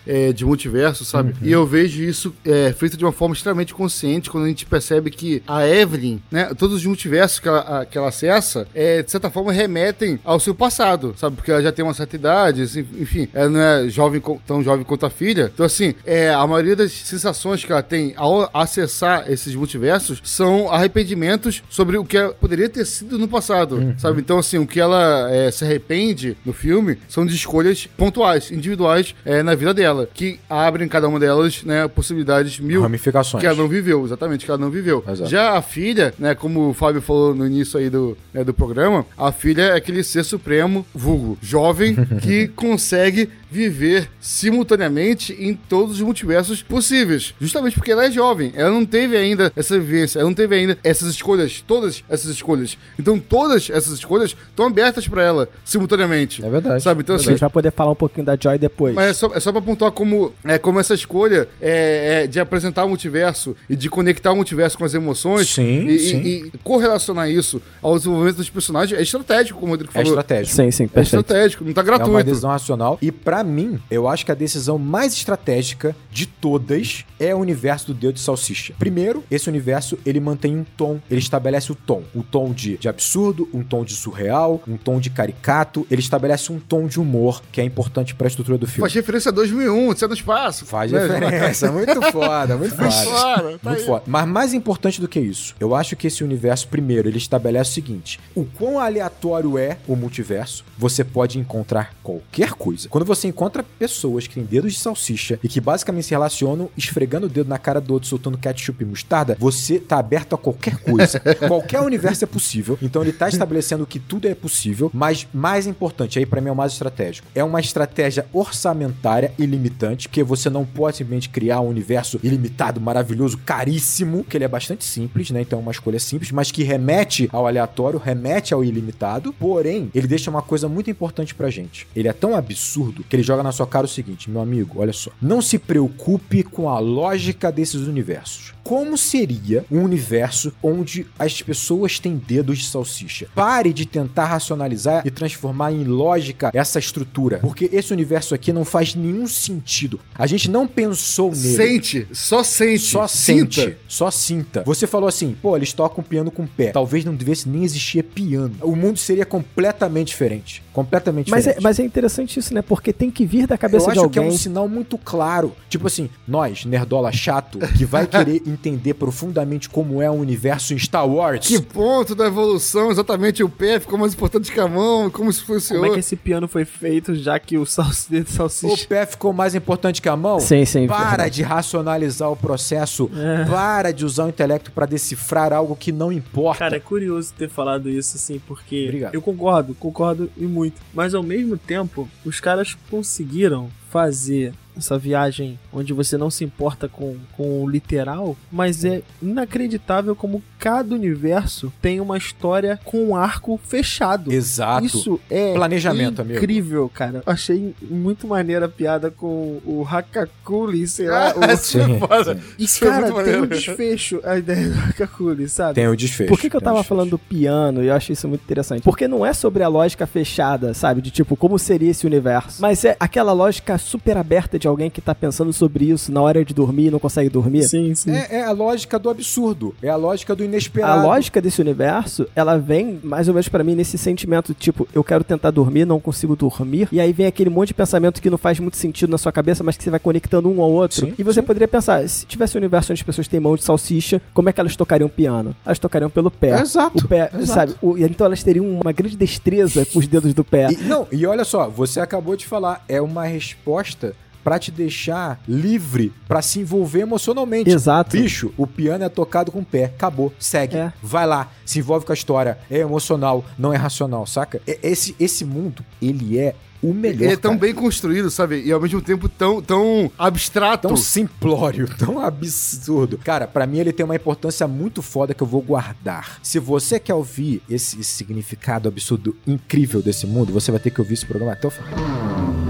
é, de multiverso, sabe? Uhum. E eu vejo isso é, feito de uma forma extremamente consciente quando a gente percebe que a Evelyn, né, todos os multiversos que ela, a- que ela acessa, é, de certa forma remetem ao seu passado, sabe? Porque ela já tem uma certa idade, assim, enfim, ela não é jovem, tão jovem quanto a filha. Então, assim, é, a maioria das sensações que ela tem ao acessar esses multiversos são arrependimentos sobre o que ela poderia ter sido no passado, sabe? Então, assim, o que ela é, se arrepende no filme são de escolhas pontuais, individuais é, na vida dela, que abrem cada uma delas, né, possibilidades mil Ramificações. que ela não viveu, exatamente, que ela não viveu. Exato. Já a filha, né, como o Fábio falou no início aí do, né, do programa, a filha é aquele ser supremo, vulgo, jovem, que consegue viver simultaneamente em todos os multiversos possíveis. Justamente porque ela é jovem, ela não teve ainda essa vivência, ela não teve ainda essas escolhas, todas essas escolhas. Então todas essas escolhas estão abertas pra ela simultaneamente. É verdade. Sabe? Então A assim, gente vai poder falar um pouquinho da Joy depois. mas é só, é só pra pontuar como, é, como essa escolha é, é, de apresentar o multiverso e de conectar o multiverso com as emoções Sim, e, sim. e- e correlacionar isso ao desenvolvimento dos personagens é estratégico, como o Rodrigo É falou. estratégico. Sim, sim, É perfeito. estratégico, não tá É uma gratuito. decisão racional. E pra mim, eu acho que a decisão mais estratégica de todas é o universo do Deus de Salsicha. Primeiro, esse universo ele mantém um tom, ele estabelece o tom, um tom de, de absurdo, um tom de surreal, um tom de caricato. Ele estabelece um tom de humor que é importante pra estrutura do filme. Faz referência a 2001, Odisseia no Espaço. Faz né? referência, muito foda, muito foda. Claro, tá Muito aí. foda. Mas mais importante do que isso, eu acho que esse universo, primeiro, ele estabelece o seguinte: o quão aleatório é o multiverso, você pode encontrar qualquer coisa. Quando você encontra pessoas que têm dedos de salsicha e que basicamente se relacionam esfregando o dedo na cara do outro, soltando ketchup e mostarda, você tá aberto a qualquer coisa. qualquer universo é possível. Então ele tá estabelecendo que tudo é possível, mas mais importante, aí pra mim é o mais estratégico. É uma estratégia orçamentária ilimitante, porque você não pode simplesmente criar um universo ilimitado, maravilhoso, caríssimo, que ele é bastante simples, né? Então é uma escolha simples, mas que remete ao aleatório, remete ao ilimitado. Porém, ele deixa uma coisa muito importante pra gente. Ele é tão absurdo que ele joga na sua cara o seguinte, meu amigo, olha só. Não se preocupe com a lógica desses universos. Como seria um universo onde as pessoas têm dedos de salsicha? Pare de tentar racionalizar e transformar em lógica essa estrutura, porque esse universo aqui não faz nenhum sentido. A gente não pensou nele. Sente, só sente. Só sinta. sente, só sinta. Você falou assim, pô, eles tocam piano com o pé. Talvez não devesse nem existir piano. O mundo seria completamente diferente. Completamente Mas é, diferente. mas é interessante isso, né? Porque tem que vir da cabeça eu de acho que é alguém. um sinal muito claro. Tipo assim, nós, nerdola chato, que vai querer entender profundamente como é o universo em Star Wars. Que ponto da evolução, exatamente o pé ficou mais importante que a mão, como isso funcionou. Como é que esse piano foi feito, já que o salsi- dedo de O salsicha... pé ficou mais importante que a mão? Sim, sim. Para de racionalizar o processo. É. Para de usar o intelecto pra decifrar algo que não importa. Cara, é curioso ter falado isso, assim, porque Obrigado. eu concordo, concordo e muito. Mas ao mesmo tempo, os caras conseguiram fazer essa viagem onde você não se importa com, com o literal, mas é inacreditável como cada universo tem uma história com um arco fechado. Exato. Isso é Planejamento, amigo. incrível, cara. Achei muito maneira a piada com o Hakakuli, sei lá. o- Isso é Sim, foda. E, Isso é cara, tem um desfecho a ideia do Hakakuli, sabe? Tem o desfecho. Por que, que eu o tava desfecho. falando do piano e eu achei isso muito interessante? Porque não é sobre a lógica fechada, sabe? De tipo, como seria esse universo. Mas é aquela lógica super aberta de alguém que tá pensando sobre isso na hora de dormir e não consegue dormir. Sim, sim. É, é a lógica do absurdo. É a lógica do A inesperado. lógica desse universo, ela vem mais ou menos pra mim nesse sentimento, tipo, eu quero tentar dormir, não consigo dormir, e aí vem aquele monte de pensamento que não faz muito sentido na sua cabeça, mas que você vai conectando um ao outro. Sim, e você poderia pensar, se tivesse um universo onde as pessoas têm mão de salsicha, como é que elas tocariam piano? Elas tocariam pelo pé. Exato. O pé, exato. sabe? O- então elas teriam uma grande destreza com os dedos do pé. E, não, e olha só, você acabou de falar, é uma resposta pra te deixar livre pra se envolver emocionalmente. Exato. Bicho, o piano é tocado com o pé, acabou, segue, É. vai lá, se envolve com a história, é emocional, não é racional, saca? Esse, esse mundo, ele é o melhor, Ele é tão cara. bem construído, sabe? E ao mesmo tempo tão, tão abstrato. Tão simplório, tão absurdo. Cara, pra mim ele tem uma importância muito foda que eu vou guardar. Se você quer ouvir esse significado absurdo incrível desse mundo, você vai ter que ouvir esse programa até o final.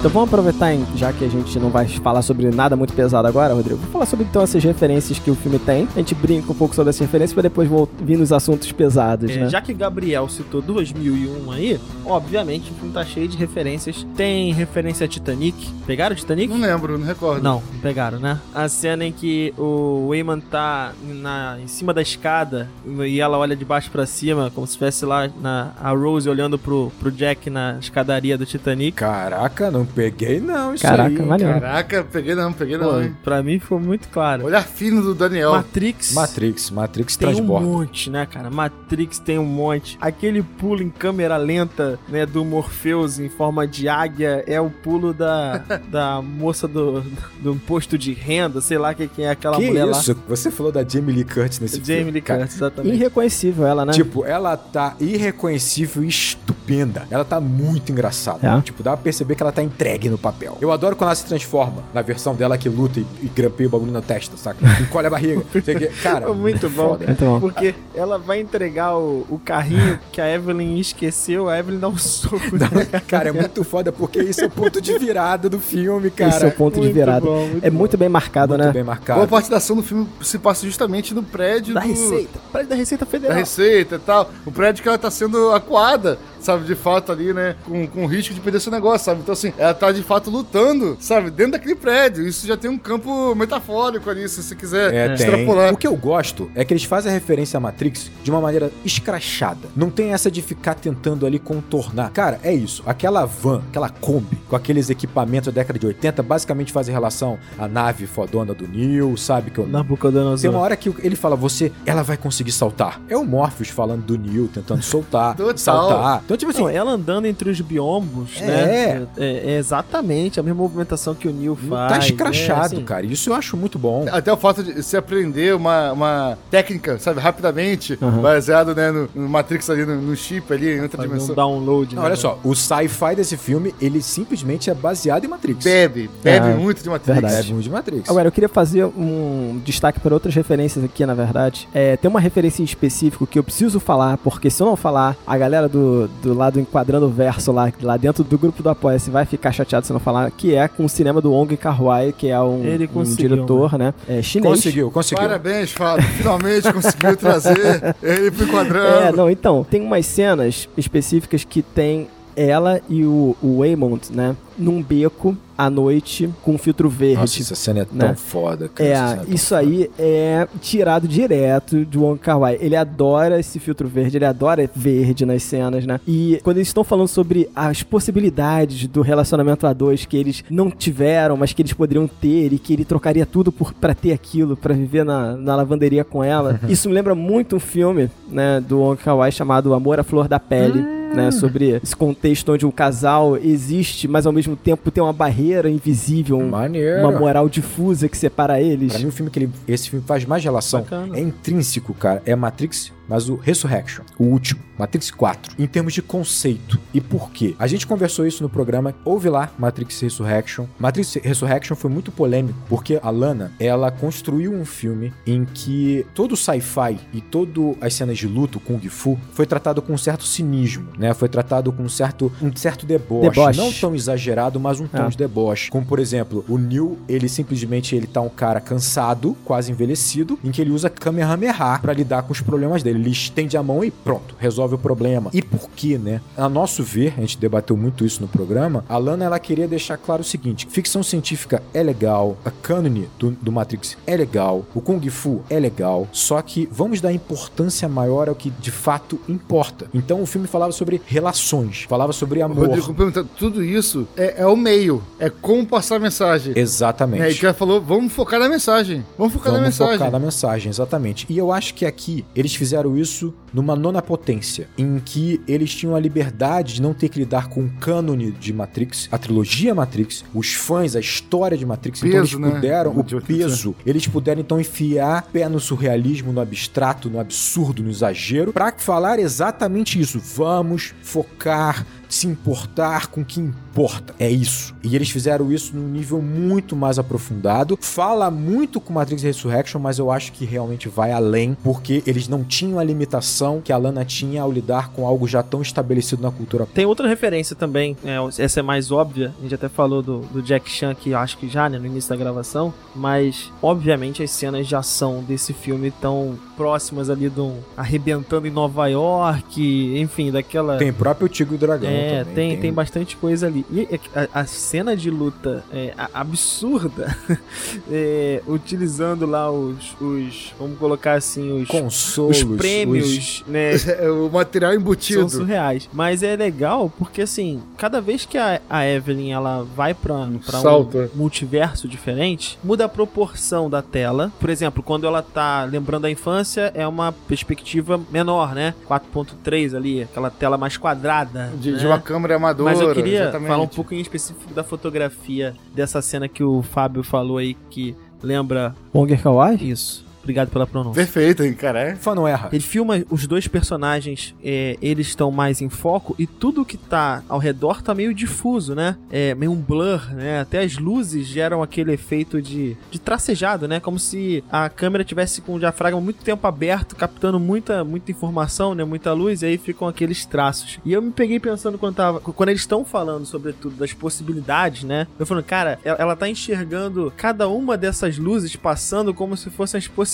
Então vamos aproveitar, hein, já que a gente não vai falar sobre nada muito pesado agora, Rodrigo. Vamos falar sobre então essas referências que o filme tem. A gente brinca um pouco sobre essas referências pra depois vir nos assuntos pesados, É, né? Já que Gabriel citou 2001 aí, obviamente o filme tá cheio de referências. Tem referência a Titanic. Pegaram Titanic? Não lembro, não recordo. Não, não pegaram, né? A cena em que o Wayman tá na, em cima da escada e ela olha de baixo pra cima, como se estivesse lá na, a Rose olhando pro, pro Jack na escadaria do Titanic. Caraca, não peguei não isso Caraca, aí. valeu. Caraca, peguei não, peguei Pô, não, hein? pra mim foi muito claro. Olhar fino do Daniel. Matrix. Matrix, Matrix Tem um transborda. monte, né, cara? Matrix tem um monte. Aquele pulo em câmera lenta, né, do Morpheus em forma de águia é o pulo da, da moça do, do imposto de renda, sei lá quem que é aquela que mulher isso? Você falou da Jamie Lee Curtis nesse lá. filme. Jamie Lee cara. Curtis, exatamente. Irreconhecível ela, né? Tipo, ela tá irreconhecível e estupenda. Ela tá muito engraçada. É. Tipo, dá pra perceber que ela tá entregue no papel. Eu adoro quando ela se transforma na versão dela que luta e, e grampeia o bagulho na testa, saca? Encolhe a barriga. Que- Cara, Foi muito bom. foda. Muito bom. Porque ela vai entregar o, o carrinho que a Evelyn esqueceu, a Evelyn dá um soco. nela. Cara, é muito foda porque isso é o ponto de virada do filme, cara. Esse é o ponto de Muito virada. bom, muito é muito bem marcado, Muito né? bem Boa marcado. parte da ação do filme se passa justamente no prédio Da do... Receita. Prédio da Receita Da Federal. Receita e tal. O prédio que ela tá sendo acuada, sabe? De fato ali, né? Com, com risco de perder seu negócio, sabe? Então, assim, ela tá de fato lutando, sabe? Dentro daquele prédio. Isso já tem um campo metafórico ali, se você quiser É, tem. extrapolar. O que eu gosto é que eles fazem a referência à Matrix de uma maneira escrachada. Não tem essa de ficar tentando ali contornar. Cara, é isso. Aquela van, aquela Kombi, com aqueles equipamentos da década de 80, basicamente fazem relação à nave fodona do Neil, sabe? Que eu Nabucodonosor. Tem uma hora que ele fala, você, ela vai conseguir saltar. É o Morpheus falando do Neil, tentando soltar, Total. saltar. Então, tipo assim, Não, ela andando entre os biombos, É. né? É, é exatamente a mesma movimentação que o Neil faz. tá escrachado, né? Assim, cara. Isso eu acho muito bom. Até o fato de se aprender uma, uma técnica, sabe, rapidamente, Aham. baseado, né, no, no Matrix ali, no, no chip ali, em outra Fazer dimensão. um download. Não, né? olha só, o sci-fi desse filme, ele simplesmente é baseado em Matrix. Bebe, bebe É, muito de Matrix. verdade. É muito de Matrix. Agora, eu queria fazer um destaque para outras referências aqui, na verdade. É, tem uma referência em específico que eu preciso falar, porque se eu não falar, a galera do, do lado enquadrando o verso lá, lá dentro do grupo do Apoia-se vai ficar chateado se eu não falar, que é com o cinema do Wong Kar-wai, que é um, Ele um diretor, né? É, chinês. Conseguiu, conseguiu. Parabéns, Fábio. Finalmente conseguiu trazer ele pro É, quadrando. não, então, tem umas cenas específicas que tem ela e o, o Waymond, né? Num beco à noite com um filtro verde. Nossa, essa cena é tão né? foda, cara. É, tão isso foda. aí é tirado direto de Wong Kar Wai. Ele adora esse filtro verde, ele adora verde nas cenas, né? E quando eles estão falando sobre as possibilidades do relacionamento a dois que eles não tiveram, mas que eles poderiam ter e que ele trocaria tudo por para ter aquilo, pra viver na, na lavanderia com ela. isso me lembra muito um filme, né, do Wong Kar Wai chamado Amor à Flor da Pele. Né, sobre esse contexto onde o casal existe, mas ao mesmo tempo tem uma barreira invisível, um- Maneiro. uma moral difusa que separa eles. Pra mim, o filme que ele, esse filme faz mais relação Bacana. é intrínseco, cara. É Matrix mas o Resurrection, o último, Matrix 4, em termos de conceito. E por quê? A gente conversou isso no programa, ouve lá Matrix Resurrection. Matrix Resurrection foi muito polêmico, porque a Lana, ela construiu um filme em que todo o sci-fi e todas as cenas de luto, Kung Fu, foi tratado com um certo cinismo, né? Foi tratado com um certo, um certo deboche. Deboche. Não tão exagerado, mas um tom Ah. de deboche. Como, por exemplo, o Neo, ele simplesmente ele tá um cara cansado, quase envelhecido, em que ele usa Kamehameha pra lidar com os problemas dele. Ele estende a mão e pronto, resolve o problema. E por quê, né? A nosso ver, a gente debateu muito isso no programa, a Lana, ela queria deixar claro o seguinte, ficção científica é legal, a cânone do, do Matrix é legal, o Kung Fu é legal, só que vamos dar importância maior ao que de fato importa. Então o filme falava sobre relações, falava sobre amor. Rodrigo, complementando, tudo isso é, é o meio, é como passar a mensagem. Exatamente. É, e que ela falou, vamos focar na mensagem. Vamos focar na Vamos mensagem. focar na mensagem, exatamente. E eu acho que aqui eles fizeram isso numa nona potência, em que eles tinham a liberdade de não ter que lidar com o cânone de Matrix, a trilogia Matrix, os fãs, a história de Matrix. então Peso, eles né? puderam, o outra peso, eles puderam então enfiar pé no surrealismo, no abstrato, no absurdo, no exagero, pra falar exatamente isso. Vamos focar se importar com o que importa. É isso. E eles fizeram isso num nível muito mais aprofundado. Fala muito com Matrix Resurrection, mas eu acho que realmente vai além, porque eles não tinham a limitação que a Lana tinha ao lidar com algo já tão estabelecido na cultura Tem outra referência também, é, essa é mais óbvia, a gente até falou do, do Jack Chan, que acho que já, né, no início da gravação, mas obviamente as cenas de ação desse filme estão próximas ali do arrebentando em Nova York, enfim, daquela... Tem o próprio Tigre e o Dragão É, também. tem, tem, bastante coisa ali. E a, a cena de luta é absurda, é, utilizando lá os, os, vamos colocar assim, os, consolos, os prêmios, né, É o material embutido. são surreais. Mas é legal porque, assim, cada vez que a, a Evelyn ela vai pra, pra um salto. multiverso diferente, muda a proporção da tela. Por exemplo, quando ela tá lembrando a infância, é uma perspectiva menor, né? 4.3 ali, aquela tela mais quadrada. De, né? de uma câmera amadora. Mas eu queria exatamente. falar um pouco em específico da fotografia dessa cena que o Fábio falou aí, que lembra Monger Kawai? isso. Obrigado pela pronúncia. Perfeito, hein, cara. É. Fã não erra. Ele filma os dois personagens, é, eles estão mais em foco e tudo que tá ao redor tá meio difuso, né? É meio um blur, né? Até as luzes geram aquele efeito de, de tracejado, né? Como se a câmera tivesse com o diafragma muito tempo aberto, captando muita, muita informação, né? Muita luz, e aí ficam aqueles traços. E eu me peguei pensando quando, tava, quando eles estão falando, sobretudo, das possibilidades, né? Eu falando, cara, ela, ela tá enxergando cada uma dessas luzes passando como se fossem as possibilidades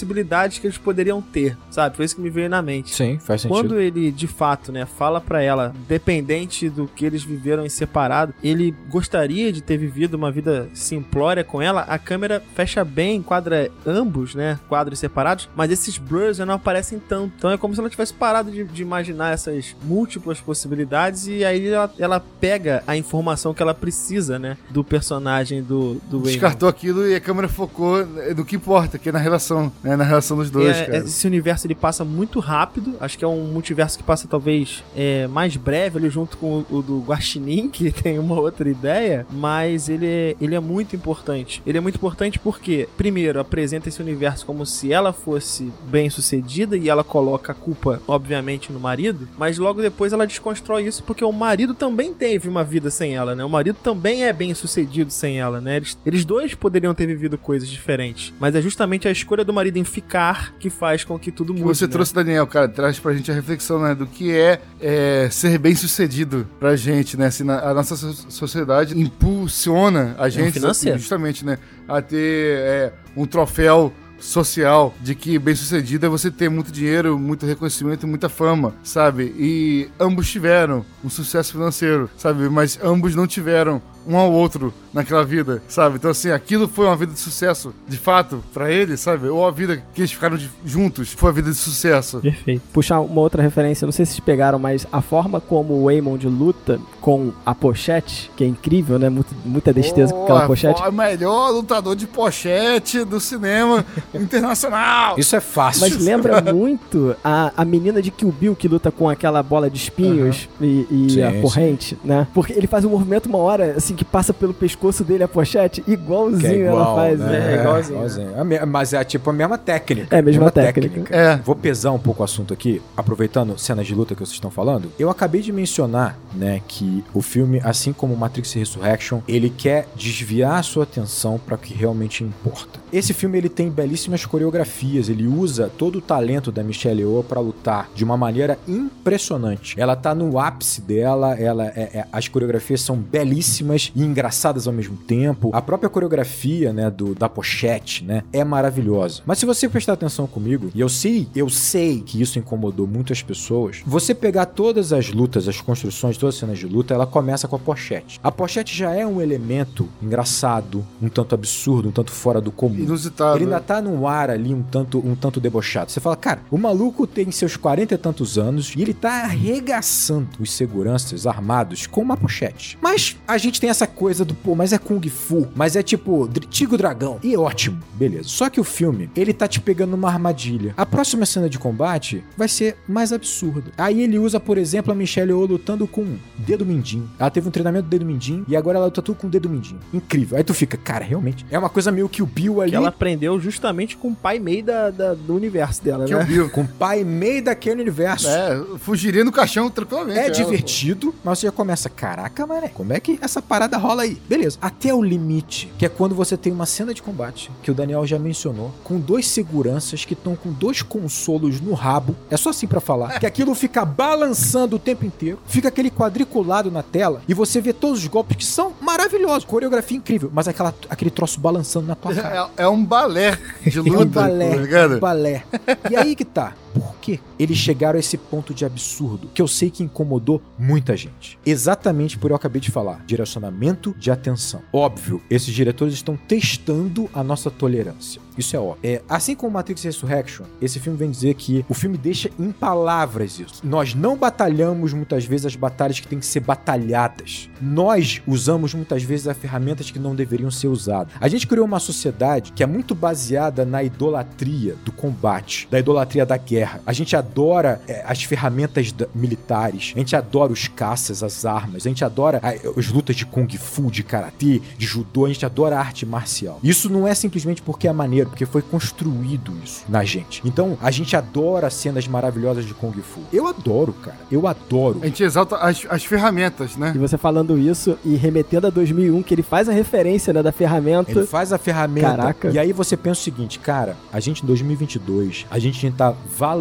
que eles poderiam ter, sabe? Foi isso que me veio na mente. Sim, faz sentido. Quando ele, de fato, né, fala pra ela, dependente do que eles viveram em separado, ele gostaria de ter vivido uma vida simplória com ela, a câmera fecha bem, enquadra ambos, né, quadros separados, mas esses blurs já não aparecem tanto. Então é como se ela tivesse parado de, de imaginar essas múltiplas possibilidades e aí ela, ela pega a informação que ela precisa, né, do personagem do, do. Descartou aquilo e a câmera focou no que importa, que é na relação, né? Na relação dos dois, É, cara. Esse universo ele passa muito rápido. Acho que é um multiverso que passa talvez é, mais breve ali junto com o, o do Guaxinim, que tem uma outra ideia. Mas ele é, ele é muito importante. Ele é muito importante porque, primeiro, apresenta esse universo como se ela fosse bem sucedida e ela coloca a culpa, obviamente, no marido. Mas logo depois ela desconstrói isso porque o marido também teve uma vida sem ela, né? O marido também é bem sucedido sem ela, né? Eles, eles dois poderiam ter vivido coisas diferentes. Mas é justamente a escolha do marido em ficar que faz com que tudo que mude. você né? trouxe, Daniel, cara, traz pra gente a reflexão, né, do que é, é, ser bem sucedido pra gente, né, assim, na- a nossa so- sociedade impulsiona a gente, financeiro. justamente, né, a ter é, um troféu social de que bem sucedido é você ter muito dinheiro, muito reconhecimento e muita fama, sabe? E ambos tiveram um sucesso financeiro, sabe? Mas ambos não tiveram um ao outro naquela vida, sabe? Então, assim, aquilo foi uma vida de sucesso, de fato, pra eles, sabe? Ou a vida que eles ficaram de- juntos foi a vida de sucesso. Perfeito. Puxar uma outra referência, não sei se vocês pegaram, mas a forma como o Waymond luta com a pochete, que é incrível, né? Muito- muita destreza com aquela pochete. O melhor lutador de pochete do cinema internacional. Isso é fácil. Mas lembra muito a, a menina de Kill Bill que luta com aquela bola de espinhos e, e Sim, a sim. corrente, né? Porque ele faz um movimento uma hora, assim, que passa pelo pescoço dele a pochete, igualzinho é igual, ela faz. né? É, igualzinho. A me- Mas é tipo a mesma técnica. É a mesma técnica. É. Vou pesar um pouco o assunto aqui, aproveitando cenas de luta que vocês estão falando. Eu acabei de mencionar, né, que o filme, assim como Matrix Resurrection, ele quer desviar a sua atenção para o que realmente importa. Esse filme ele tem belíssimas coreografias, ele usa todo o talento da Michelle Yeoh para lutar de uma maneira impressionante. Ela tá no ápice dela, ela é- é- as coreografias são belíssimas e engraçadas ao mesmo tempo. A própria coreografia, né, do, da pochete, né, é maravilhosa. Mas se você prestar atenção comigo, e eu sei, eu sei que isso incomodou muitas pessoas, você pegar todas as lutas, as construções, todas as cenas de luta, ela começa com a pochete. A pochete já é um elemento engraçado, um tanto absurdo, um tanto fora do comum. Inusitado. Ele ainda tá num ar ali um tanto, um tanto debochado. Você fala, cara, o maluco tem seus 40 e tantos anos e ele tá arregaçando os seguranças armados com uma pochete. Mas a gente tem essa coisa do, pô, mas é Kung Fu, mas é tipo Tigo Dragão. E é ótimo, beleza. Só que o filme, ele tá te pegando numa armadilha. A próxima cena de combate vai ser mais absurda. Aí ele usa, por exemplo, a Michelle Yeoh lutando com dedo mindinho. Ela teve um treinamento do dedo mindinho e agora ela luta tudo com dedo mindinho. Incrível. Aí tu fica, cara, realmente. É uma coisa meio que o Bill ali. Que ela aprendeu justamente com o pai meio da, da- do universo dela, Que é né? Bill. Com o pai meio daquele universo. É, fugiria no caixão tranquilamente. É ela, divertido, mas você já começa, caraca, mané, como é que essa parada rola aí? Beleza. Até o limite, que é quando você tem uma cena de combate, que o Daniel já mencionou, com dois seguranças que estão com dois consolos no rabo. É só assim pra falar. Que aquilo fica balançando o tempo inteiro, fica aquele quadriculado na tela, e você vê todos os golpes que são maravilhosos, coreografia incrível, mas aquela, aquele troço balançando na tua cara. É, é um balé de É luta, um balé, tá ligado? balé. E aí que tá. Por quê? Eles chegaram a esse ponto de absurdo, que eu sei que incomodou muita gente. Exatamente por eu acabei de falar. Direcionamento de atenção. Óbvio, esses diretores estão testando a nossa tolerância. Isso é óbvio. É, assim como Matrix Resurrection, esse filme vem dizer que o filme deixa em palavras isso. Nós não batalhamos muitas vezes as batalhas que têm que ser batalhadas. Nós usamos muitas vezes as ferramentas que não deveriam ser usadas. A gente criou uma sociedade que é muito baseada na idolatria do combate, da idolatria da guerra. A gente adora é, as ferramentas militares, a gente adora os caças, as armas, a gente adora a- as lutas de kung fu, de karatê, de judô, a gente adora a arte marcial. Isso não é simplesmente porque é maneiro, porque foi construído isso na gente. Então, a gente adora cenas maravilhosas de kung fu. Eu adoro, cara. Eu adoro. A gente exalta as, as ferramentas, né? E você falando isso e remetendo a 2001, que ele faz a referência né, da ferramenta. Ele faz a ferramenta. Caraca. E aí você pensa o seguinte, cara, a gente em 2022, a gente tá valorizando,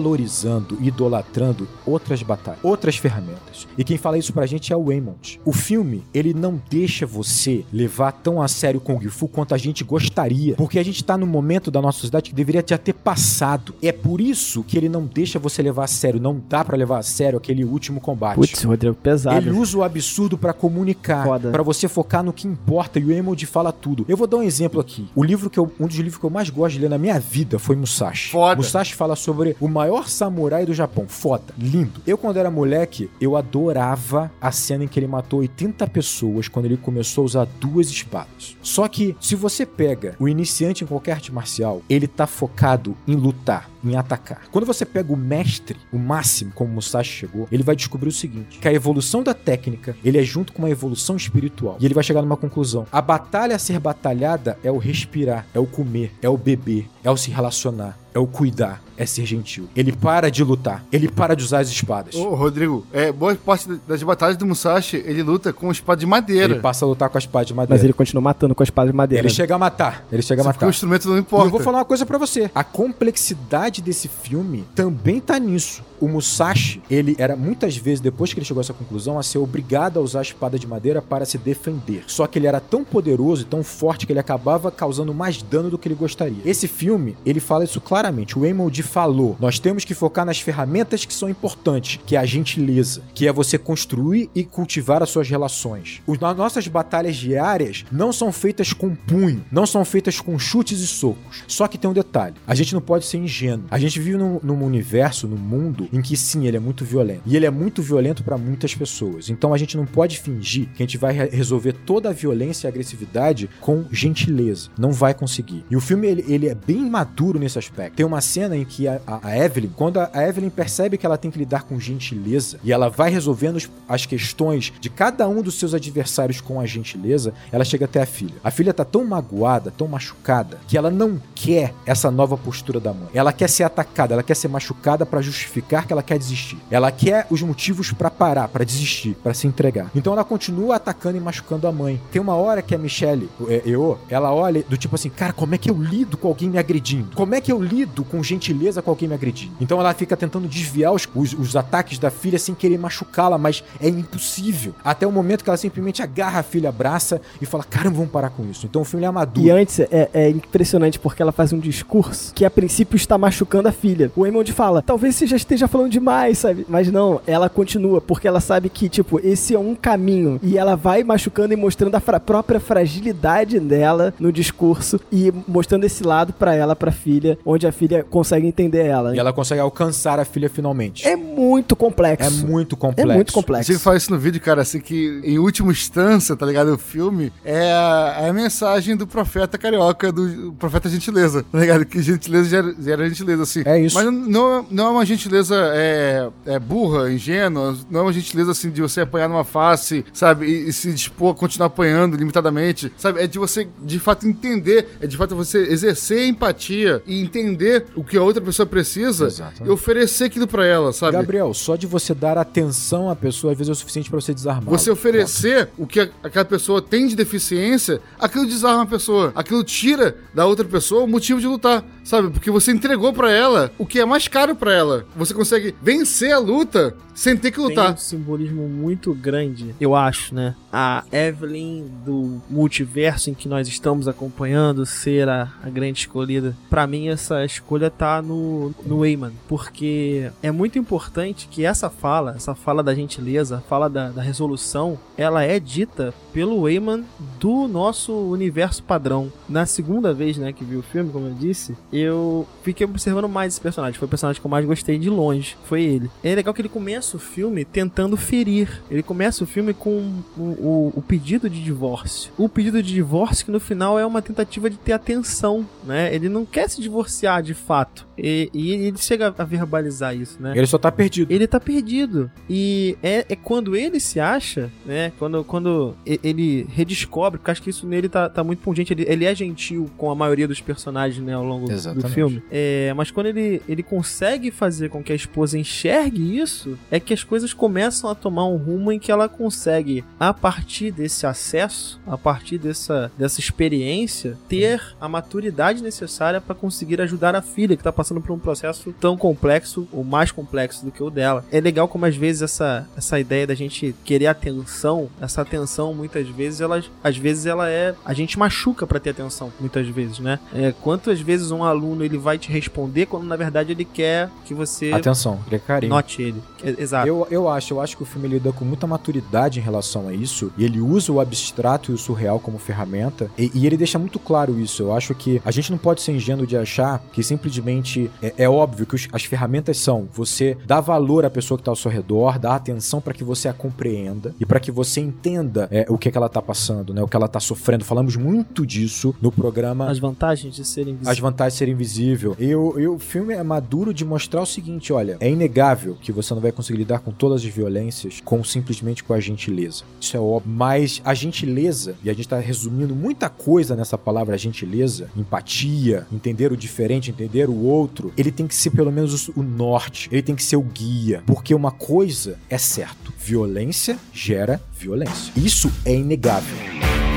idolatrando outras batalhas, outras ferramentas. E quem fala isso pra gente é o Waymond. O filme, ele não deixa você levar tão a sério o Kung Fu quanto a gente gostaria. Porque a gente tá num momento da nossa sociedade que deveria já ter passado. É por isso que ele não deixa você levar a sério, não dá pra levar a sério aquele último combate. Putz, Rodrigo, pesado. Ele usa o absurdo pra comunicar, pra você focar no que importa e o Emoji fala tudo. Eu vou dar um exemplo aqui. O livro que eu, um dos livros que eu mais gosto de ler na minha vida foi Musashi. Foda. Musashi fala sobre o maior samurai do Japão. Foda, lindo. Eu quando era moleque, eu adorava a cena em que ele matou 80 pessoas quando ele começou a usar duas espadas. Só que se você pega o iniciante em qualquer arte marcial, ele tá focado em lutar, em atacar. Quando você pega o mestre, o máximo, como Musashi chegou, ele vai descobrir o seguinte: que a evolução da técnica, ele é junto com uma evolução espiritual. E ele vai chegar numa conclusão. A batalha a ser batalhada é o respirar, é o comer, é o beber, é o se relacionar, é o cuidar, é ser gentil. Ele para de lutar, ele para de usar as espadas. Ô, Rodrigo, é, boa parte das batalhas do Musashi, ele luta com espada de madeira. Ele passa a lutar com a espada de madeira. Mas ele continua matando com a espada de madeira. Ele chega a matar. Ele chega a matar. o instrumento não E importa. eu vou falar uma coisa pra você. A complexidade desse filme também tá nisso. O Musashi, ele era muitas vezes, depois que ele chegou a essa conclusão, a ser obrigado a usar a espada de madeira para se defender. Só que ele era tão poderoso e tão forte que ele acabava causando mais dano do que ele gostaria. Esse filme, ele fala isso claramente. O Emoji falou: nós temos que focar nas ferramentas que são importantes, que é a gentileza, que é você construir e cultivar as suas relações. As nossas batalhas diárias não são feitas com punho, não são feitas com chutes e socos. Só que tem um detalhe: a gente não pode ser ingênuo. A gente vive num, num universo, num mundo, em que sim, ele é muito violento. E ele é muito violento para muitas pessoas. Então a gente não pode fingir que a gente vai re- resolver toda a violência e agressividade com gentileza. Não vai conseguir. E o filme ele, ele é bem maduro nesse aspecto. Tem uma cena em que a, a- a Evelyn, quando a, a Evelyn percebe que ela tem que lidar com gentileza e ela vai resolvendo as questões de cada um dos seus adversários com a gentileza, ela chega até a filha. A filha tá tão magoada, tão machucada, que ela não quer essa nova postura da mãe. Ela quer ser atacada, ela quer ser machucada pra justificar que ela quer desistir. Ela quer os motivos pra parar, pra desistir, pra se entregar. Então ela continua atacando e machucando a mãe. Tem uma hora que a Michelle, é, eu, ela olha do tipo assim, cara, como é que eu lido com alguém me agredindo? Como é que eu lido com gentileza com alguém me agredindo? Então ela fica tentando desviar os, os, os ataques da filha sem querer machucá-la, mas é impossível. Até o momento que ela simplesmente agarra a filha, abraça e fala, caramba, vamos parar com isso. Então o filme é maduro. E antes é, é impressionante porque ela faz um discurso que a princípio está machucando a filha. O Eamon fala, talvez você já esteja falando demais, sabe? Mas não, ela continua porque ela sabe que, tipo, esse é um caminho. E ela vai machucando e mostrando a fra- própria fragilidade dela no discurso e mostrando esse lado pra ela, pra filha, onde a filha consegue entender ela. E ela consegue alcançar a filha finalmente. É muito complexo. É muito É complexo. muito A complexo. gente fala isso no vídeo, cara, assim, que em última instância, tá ligado? O filme é a, é a mensagem do profeta carioca, do profeta gentileza, tá ligado? Que gentileza gera, gera gentileza, assim. É isso. Mas não, não é uma gentileza é, é burra, ingênua, não é uma gentileza, assim, de você apanhar numa face, sabe? E, e se dispor a continuar apanhando limitadamente, sabe? É de você, de fato, entender, é de fato você exercer empatia e entender o que a outra pessoa precisa e oferecer aquilo pra ela, sabe? Gabriel, só de você dar atenção à pessoa, às vezes é o suficiente pra você desarmar. Você oferecer o que a- aquela pessoa tem de deficiência, aquilo desarma a pessoa. Aquilo tira da outra pessoa o motivo de lutar, sabe? Porque você entregou pra ela o que é mais caro pra ela. Você consegue vencer a luta sem ter que Tem lutar. um simbolismo muito grande, eu acho, né? A Evelyn do multiverso em que nós estamos acompanhando ser a, a grande escolhida. Pra mim, essa escolha tá no, no Eamon, porque é muito importante que essa fala, essa fala da gentileza, a fala da, da resolução, ela é dita pelo Eamon do nosso universo padrão. Na segunda vez, né, que vi o filme, como eu disse, eu fiquei observando mais esse personagem. Foi o personagem que eu mais gostei de longe, foi ele. É legal que ele começa o filme tentando ferir. Ele começa o filme com o, o- o pedido de divórcio. O pedido de divórcio que no final é uma tentativa de ter atenção, né? Ele não quer se divorciar de fato. E, e ele chega a verbalizar isso, né? Ele só tá perdido. Ele tá perdido. E é, é quando ele se acha, né? Quando, quando ele redescobre, porque acho que isso nele tá, tá muito pungente. Ele, ele é gentil com a maioria dos personagens, né? Ao longo do Exatamente. filme. É, mas quando ele, ele consegue fazer com que a esposa enxergue isso, é que as coisas começam a tomar um rumo em que ela consegue, a partir desse acesso, a partir dessa, dessa experiência, ter a maturidade necessária para conseguir ajudar a filha que tá passando por um processo tão complexo, ou mais complexo do que o dela. É legal como às vezes essa, essa ideia da gente querer atenção, essa atenção muitas vezes ela, às vezes ela é, a gente machuca para ter atenção, muitas vezes, né? É, quantas vezes um aluno ele vai te responder quando na verdade ele quer que você Atenção, ele é carinho. note ele. É- Exato. Eu, eu acho, eu acho que o filme lida com muita maturidade em relação a isso. E ele usa o abstrato e o surreal como ferramenta. E, e ele deixa muito claro isso. Eu acho que a gente não pode ser ingênuo de achar que simplesmente é, é óbvio que os- as ferramentas são você dar valor à pessoa que está ao seu redor, dar atenção para que você a compreenda e para que você entenda é, o que, é que ela tá passando, né? O que ela tá sofrendo. Falamos muito disso no programa As vantagens de serem as visíveis. vantagens de ser invisível. E o, e o filme é maduro de mostrar o seguinte: olha, é inegável que você não vai conseguir lidar com todas as violências com simplesmente com a gentileza. Isso é óbvio. Mas a gentileza, e a gente tá resumindo muita coisa nessa palavra gentileza, empatia, entender o diferente, entender o outro, ele tem que ser pelo menos o, o norte, ele tem que ser o guia. Porque uma coisa é certo: violência gera violência. Isso é inegável.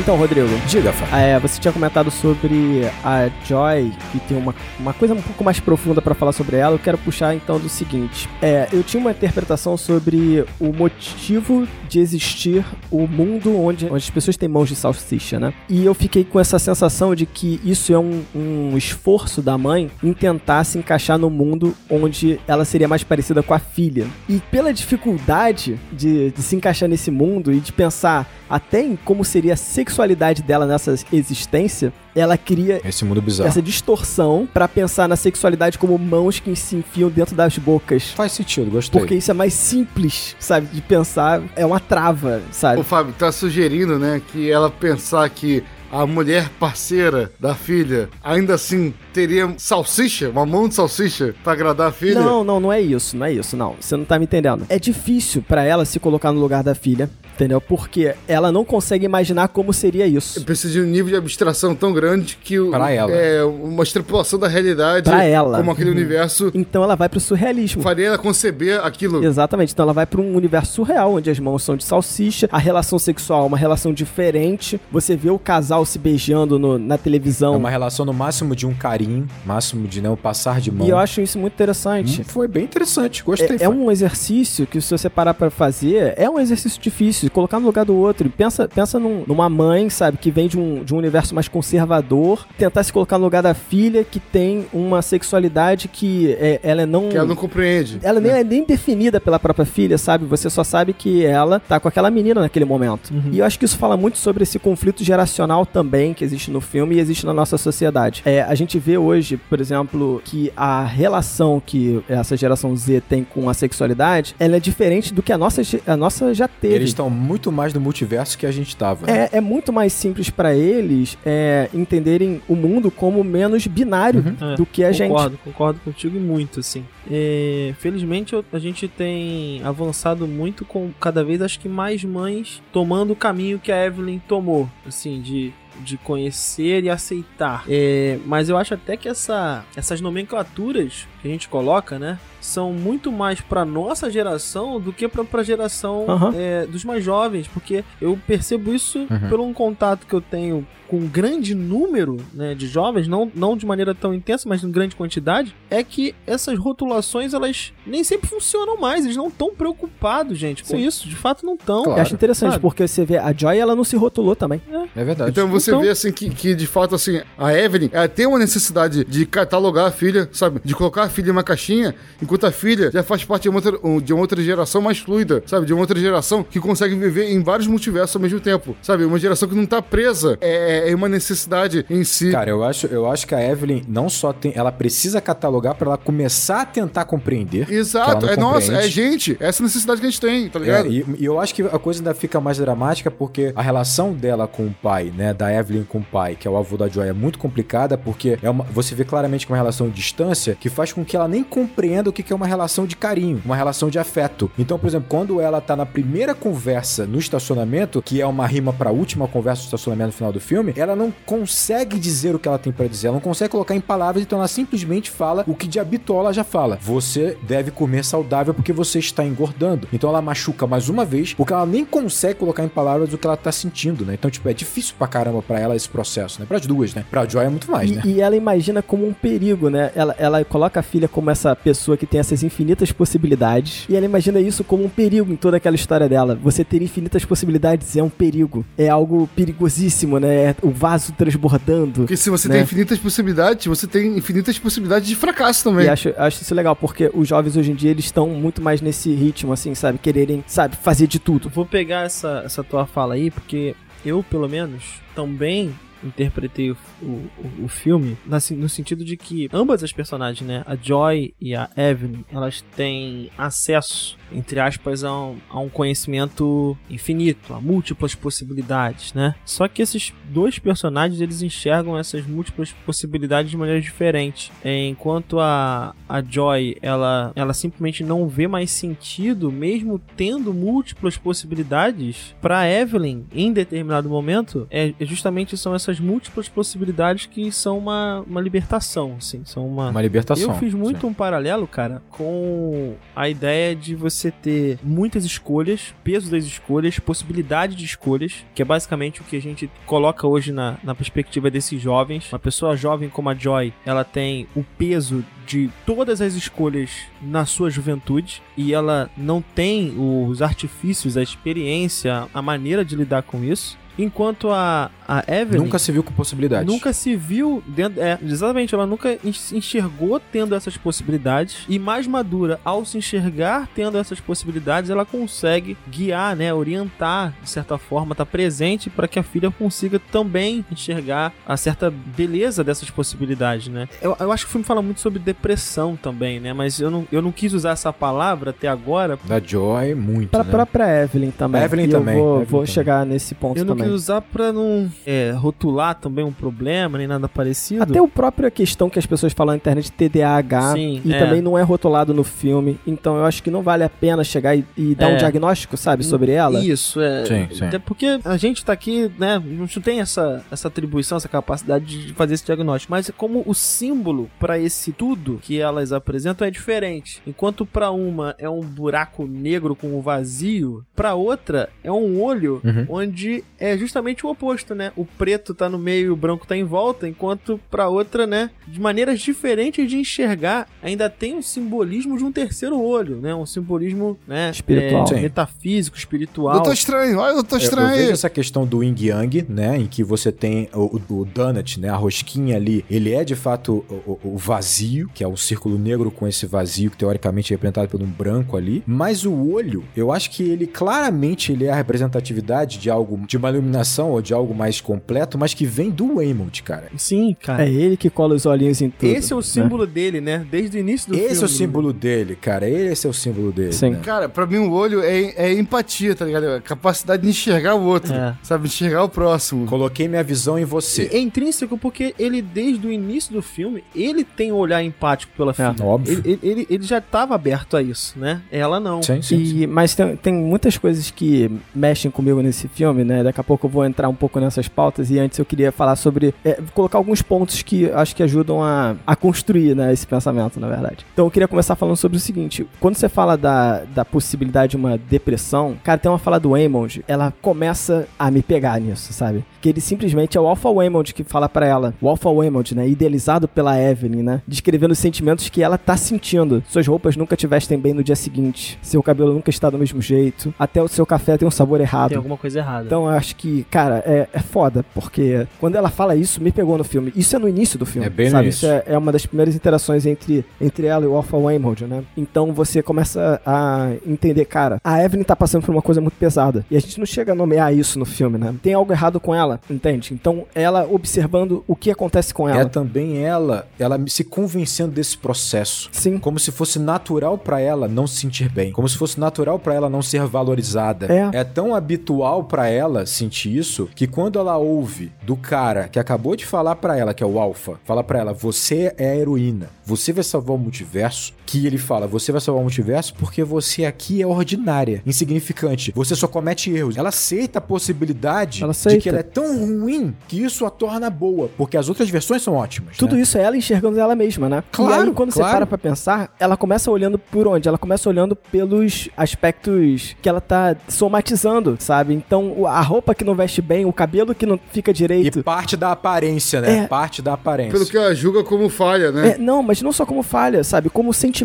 Então, Rodrigo, Diga, é, você tinha comentado sobre a Joy, que tem uma, uma coisa um pouco mais profunda pra falar sobre ela. Eu quero puxar então do seguinte: é, eu tinha uma interpretação sobre o motivo de existir o mundo onde, onde as pessoas têm mãos de salsicha, né? E eu fiquei com essa sensação de que isso é um, um esforço da mãe em tentar se encaixar no mundo onde ela seria mais parecida com a filha. E pela dificuldade de, de se encaixar nesse mundo e de pensar até em como seria sexualidade dela nessa existência, ela cria Esse mundo bizarro. essa distorção pra pensar na sexualidade como mãos que se enfiam dentro das bocas. Faz sentido, gostei. Porque isso é mais simples, sabe? De pensar, é uma trava, sabe? O Fábio tá sugerindo, né, que ela pensar que a mulher parceira da filha ainda assim teria salsicha, uma mão de salsicha pra agradar a filha. Não, não, não é isso, não é isso, não. Você não tá me entendendo. É difícil pra ela se colocar no lugar da filha, entendeu? Porque ela não consegue imaginar como seria isso. Precisa de um nível de abstração tão grande que o- Pra ela. é uma extrapolação da realidade Pra ela. como aquele universo Então ela vai pro surrealismo. faria ela conceber aquilo. Exatamente, então ela vai pra um universo surreal, onde as mãos são de salsicha, a relação sexual é uma relação diferente. Você vê o casal se beijando no- na televisão. É uma relação no máximo de um carinho, máximo de não passar de mão. E eu acho isso muito interessante. Hum, Foi bem interessante, gostei. É, é um exercício que, se você parar pra fazer, é um exercício difícil. De Colocar no lugar do outro. E Pensa, pensa num- numa mãe, sabe, que vem de um, de um universo mais conservador. Tentar se colocar no lugar da filha, que tem uma sexualidade que é, ela é não. Que ela não compreende. Ela nem é nem definida pela própria filha, sabe? Você só sabe que ela tá com aquela menina naquele momento. E eu acho que isso fala muito sobre esse conflito geracional também que existe no filme e existe na nossa sociedade. É, a gente vê hoje, por exemplo, que a relação que essa geração Z tem com a sexualidade, ela é diferente do que a nossa, a nossa já teve. Eles estão muito mais no multiverso que a gente tava. É, é muito mais simples pra eles é, entenderem o mundo como menos binário É, do que a gente. concordo, concordo contigo e muito, assim. É, felizmente a gente tem avançado muito com cada vez acho que mais mães tomando o caminho que a Evelyn tomou, assim, de de conhecer e aceitar. É, mas eu acho até que essa, essas nomenclaturas que a gente coloca, né, são muito mais pra nossa geração do que pra, pra geração Aham. é, dos mais jovens, porque eu percebo isso Uhum. pelo um contato que eu tenho com um grande número né, de jovens, não, não de maneira tão intensa, mas em grande quantidade, é que essas rotulações elas nem sempre funcionam mais. Eles não estão preocupados, gente, com Sim. isso. De fato, não estão. Eu acho interessante, Sabe? porque você vê, a Joy ela não se rotulou também. É verdade. Então você Então- vê assim que, que de fato assim, a Evelyn ela tem uma necessidade de catalogar a filha, sabe? De colocar a filha em uma caixinha, enquanto a filha já faz parte de uma outra, de uma outra geração mais fluida, sabe? De uma outra geração que consegue viver em vários multiversos ao mesmo tempo, sabe? Uma geração que não tá presa é, é uma necessidade em si. Cara, eu acho, eu acho que a Evelyn não só tem. Ela precisa catalogar pra ela começar a tentar compreender. Exato, ela é não nossa, é gente, essa necessidade que a gente tem, tá É, ligado? e, e eu acho que a coisa ainda fica mais dramática porque a relação dela com o pai, né, da Evelyn com o pai, que é o avô da Joy, é muito complicada porque é uma, você vê claramente que é uma relação de distância que faz com que ela nem compreenda o que que é uma relação de carinho, uma relação de afeto. Então, por exemplo, quando ela tá na primeira conversa no estacionamento, que é uma rima pra última conversa do estacionamento no final do filme, ela não consegue dizer o que ela tem pra dizer, ela não consegue colocar em palavras, então ela simplesmente fala o que de habitual ela já fala. Você deve comer saudável porque você está engordando. Então ela machuca mais uma vez, porque ela nem consegue colocar em palavras o que ela tá sentindo, né? Então, tipo, é difícil pra caramba pra ela esse processo, né? Pras duas, né? Pra Joy é muito mais, E, né? e ela imagina como um perigo, né? Ela, ela coloca a filha como essa pessoa que tem essas infinitas possibilidades. E ela imagina isso como um perigo em toda aquela história dela. Você ter infinitas possibilidades é um perigo. É algo perigosíssimo, né? É o vaso transbordando. Porque se você né? tem infinitas possibilidades, você tem infinitas possibilidades de fracasso também. E acho, acho isso legal, porque os jovens hoje em dia, eles estão muito mais nesse ritmo, assim, sabe? Quererem, sabe, fazer de tudo. Vou pegar essa, essa tua fala aí, porque eu, pelo menos, também interpretei o, o, o- filme no sentido de que ambas as personagens, né, a Joy e a Evelyn, elas têm acesso, entre aspas, a um, a um conhecimento infinito, a múltiplas possibilidades, né? Só que esses dois personagens, eles enxergam essas múltiplas possibilidades de maneira diferente. É, Enquanto a, a Joy, ela, ela simplesmente não vê mais sentido, mesmo tendo múltiplas possibilidades, para Evelyn, em determinado momento, é é justamente são essas múltiplas possibilidades que são uma, uma libertação, assim, são uma... Uma libertação. Eu fiz muito um paralelo, cara, com a ideia de você você ter muitas escolhas, peso das escolhas, possibilidade de escolhas, que é basicamente o que a gente coloca hoje na, na perspectiva desses jovens. Uma pessoa jovem como a Joy, ela tem o peso de todas as escolhas na sua juventude e ela não tem os artifícios, a experiência, a maneira de lidar com isso. Enquanto a, a Evelyn Nunca se viu com possibilidade. nunca se viu dentro. É, exatamente, ela nunca se enxergou tendo essas possibilidades. E mais madura, ao se enxergar tendo essas possibilidades, ela consegue guiar, né? Orientar, de certa forma, tá presente para que a filha consiga também enxergar a certa beleza dessas possibilidades, né? Eu, eu acho que o filme fala muito sobre depressão também, né? Mas eu não, eu não quis usar essa palavra até agora. Da Joy, muito. Pra né? própria Evelyn também. Evelyn E também, Eu vou, Evelyn vou também. chegar nesse ponto Eu não também. quis usar pra não é, rotular também um problema, nem nada parecido. Até o próprio questão que as pessoas falam na internet TDAH Sim, e é. também não é rotulado no filme. Então eu acho que não vale a pena chegar e, e dar É. um diagnóstico, sabe, sobre ela. Isso, é. Sim, sim. Até porque a gente tá aqui, né? A gente não tem essa, essa atribuição, essa capacidade de fazer esse diagnóstico. Mas como o símbolo pra esse tudo que elas apresentam é diferente. Enquanto pra uma é um buraco negro com um vazio, pra outra é um olho Uhum. onde é justamente o oposto, né? O preto tá no meio e o branco tá em volta, enquanto pra outra, né? De maneiras diferentes de enxergar, ainda tem o simbolismo de um terceiro olho, né? Um simbolismo, né? Espiritual. é, metafísico, espiritual. Doutor Estranho, olha o Doutor Eu, eu Estranho vejo essa questão do yin yang, né? Em que você tem o, o, donut, né? A rosquinha ali. Ele é de fato o, o- vazio, que é o círculo negro com esse vazio que teoricamente é representado por um branco ali. Mas o olho, eu acho que ele claramente ele é a representatividade de algo, de uma iluminação ou de algo mais completo, mas que vem do Waymond, cara. Sim, cara. É ele que cola os olhinhos em tudo. Esse é o né? símbolo dele, né? Desde o início do filme. Esse é o símbolo dele, cara. Esse é o símbolo dele. Sim. né? Cara, pra mim o olho é, é empatia, tá ligado? A capacidade de enxergar o outro, É. sabe? Enxergar o próximo. Coloquei minha visão em você. É intrínseco porque ele, desde o início do filme, ele tem um olhar empático pela filha. óbvio. Ele, ele, ele já estava aberto a isso, né? Ela não. Sim, sim, sim. E, mas tem, tem muitas coisas que mexem comigo nesse filme, né? Daqui a pouco eu vou entrar um pouco nessas pautas. E antes eu queria falar sobre. é, colocar alguns pontos que acho que ajudam a, a construir né, esse pensamento, na verdade. Então eu queria começar falando sobre o seguinte: quando você fala da, da possibilidade de uma depressão, cara, tem uma fala do Waymond, ela começa a me pegar nisso, sabe? Que ele simplesmente é o Alpha Waymond que fala pra ela. O Alpha Waymond, né? Idealizado pela Evelyn, né? Descrevendo os sentimentos que ela tá sentindo. Suas roupas nunca te vestem bem no dia seguinte. Seu cabelo nunca está do mesmo jeito. Até o seu café tem um sabor errado. Tem alguma coisa errada. Então eu acho que, cara, é, é foda, porque quando ela fala isso, me pegou no filme. Isso é no início do filme. É bem sabe? Isso é, é uma das primeiras interações entre, entre ela e o Alpha Waymond, né? Então você começa a entender, cara, a Evelyn tá passando por uma coisa muito pesada. E a gente não chega a nomear isso no filme, né? Tem algo errado com ela, entende? Então ela observando o que acontece com ela. É também ela, ela se convencendo desse processo. Sim. Como se fosse natural pra ela não se sentir bem. Como se fosse natural pra ela não ser valorizada. É. tão habitual pra ela sentir isso que quando ela ouve do cara que acabou de falar pra ela, que é o Alpha, fala pra ela: "Você é a heroína. Você vai salvar o multiverso". Que ele fala: "Você vai salvar o multiverso porque você aqui é ordinária, insignificante. Você só comete erros". Ela aceita a possibilidade Ela de aceita. que ela é tão ruim que isso a torna boa, porque as outras versões são ótimas. Tudo né? isso é ela enxergando ela mesma, né? Claro, E aí, quando claro. você para pra pensar, ela começa olhando por onde? Ela começa olhando pelos aspectos que ela tá somatizando, sabe? Então, a roupa que não veste bem, o cabelo que não fica E direito. parte da aparência, né? É. Parte da aparência. Pelo que ela julga como falha, né? É, não, mas não só como falha, sabe? Como sentimento.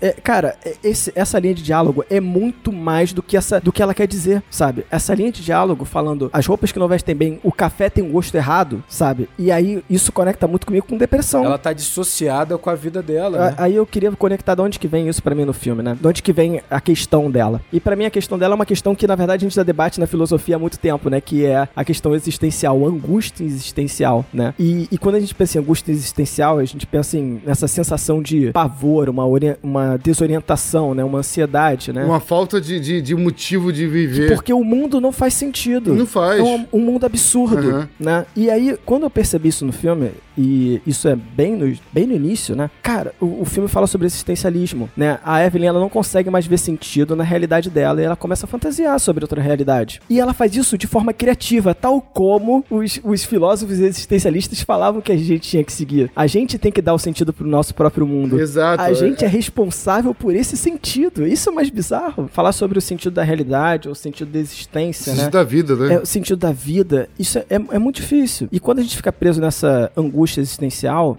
É, cara, é- esse- essa linha de diálogo é muito mais do que, essa, do que ela quer dizer, sabe? Essa linha de diálogo falando as roupas que não vestem bem, o café tem um gosto errado, sabe? E aí isso conecta muito comigo com depressão. Ela tá dissociada com a vida dela, A- né? Aí eu queria conectar de onde que vem isso pra mim no filme, né? De onde que vem a questão dela. E pra mim a questão dela é uma questão que na verdade a gente já debate na filosofia há muito tempo, né? Que é a questão existencial, angústia existencial, né? E, e quando a gente pensa em angústia existencial, a gente pensa em nessa sensação de pavor, uma, uma desorientação, né? Uma ansiedade, né? Uma falta de, de, de motivo de viver. Porque o mundo não faz sentido. Não faz. É um, um mundo absurdo, Uhum. né? E aí, quando eu percebi isso no filme, e isso é bem no, bem no início, né? Cara, o, o filme fala sobre existencialismo, né? A Evelyn, ela não consegue mais ver sentido na realidade dela e ela começa a fantasiar sobre outra realidade. E ela faz isso de forma criativa, tal como os, os filósofos existencialistas falavam que a gente tinha que seguir. A gente tem que dar o sentido pro nosso próprio mundo. Exato. A gente é responsável por esse sentido. Isso é mais bizarro. Falar sobre o sentido da realidade, ou o sentido da existência, Sentido né? da vida, né? É, o sentido da vida, isso é, é muito difícil. E quando a gente fica preso nessa angústia existencial,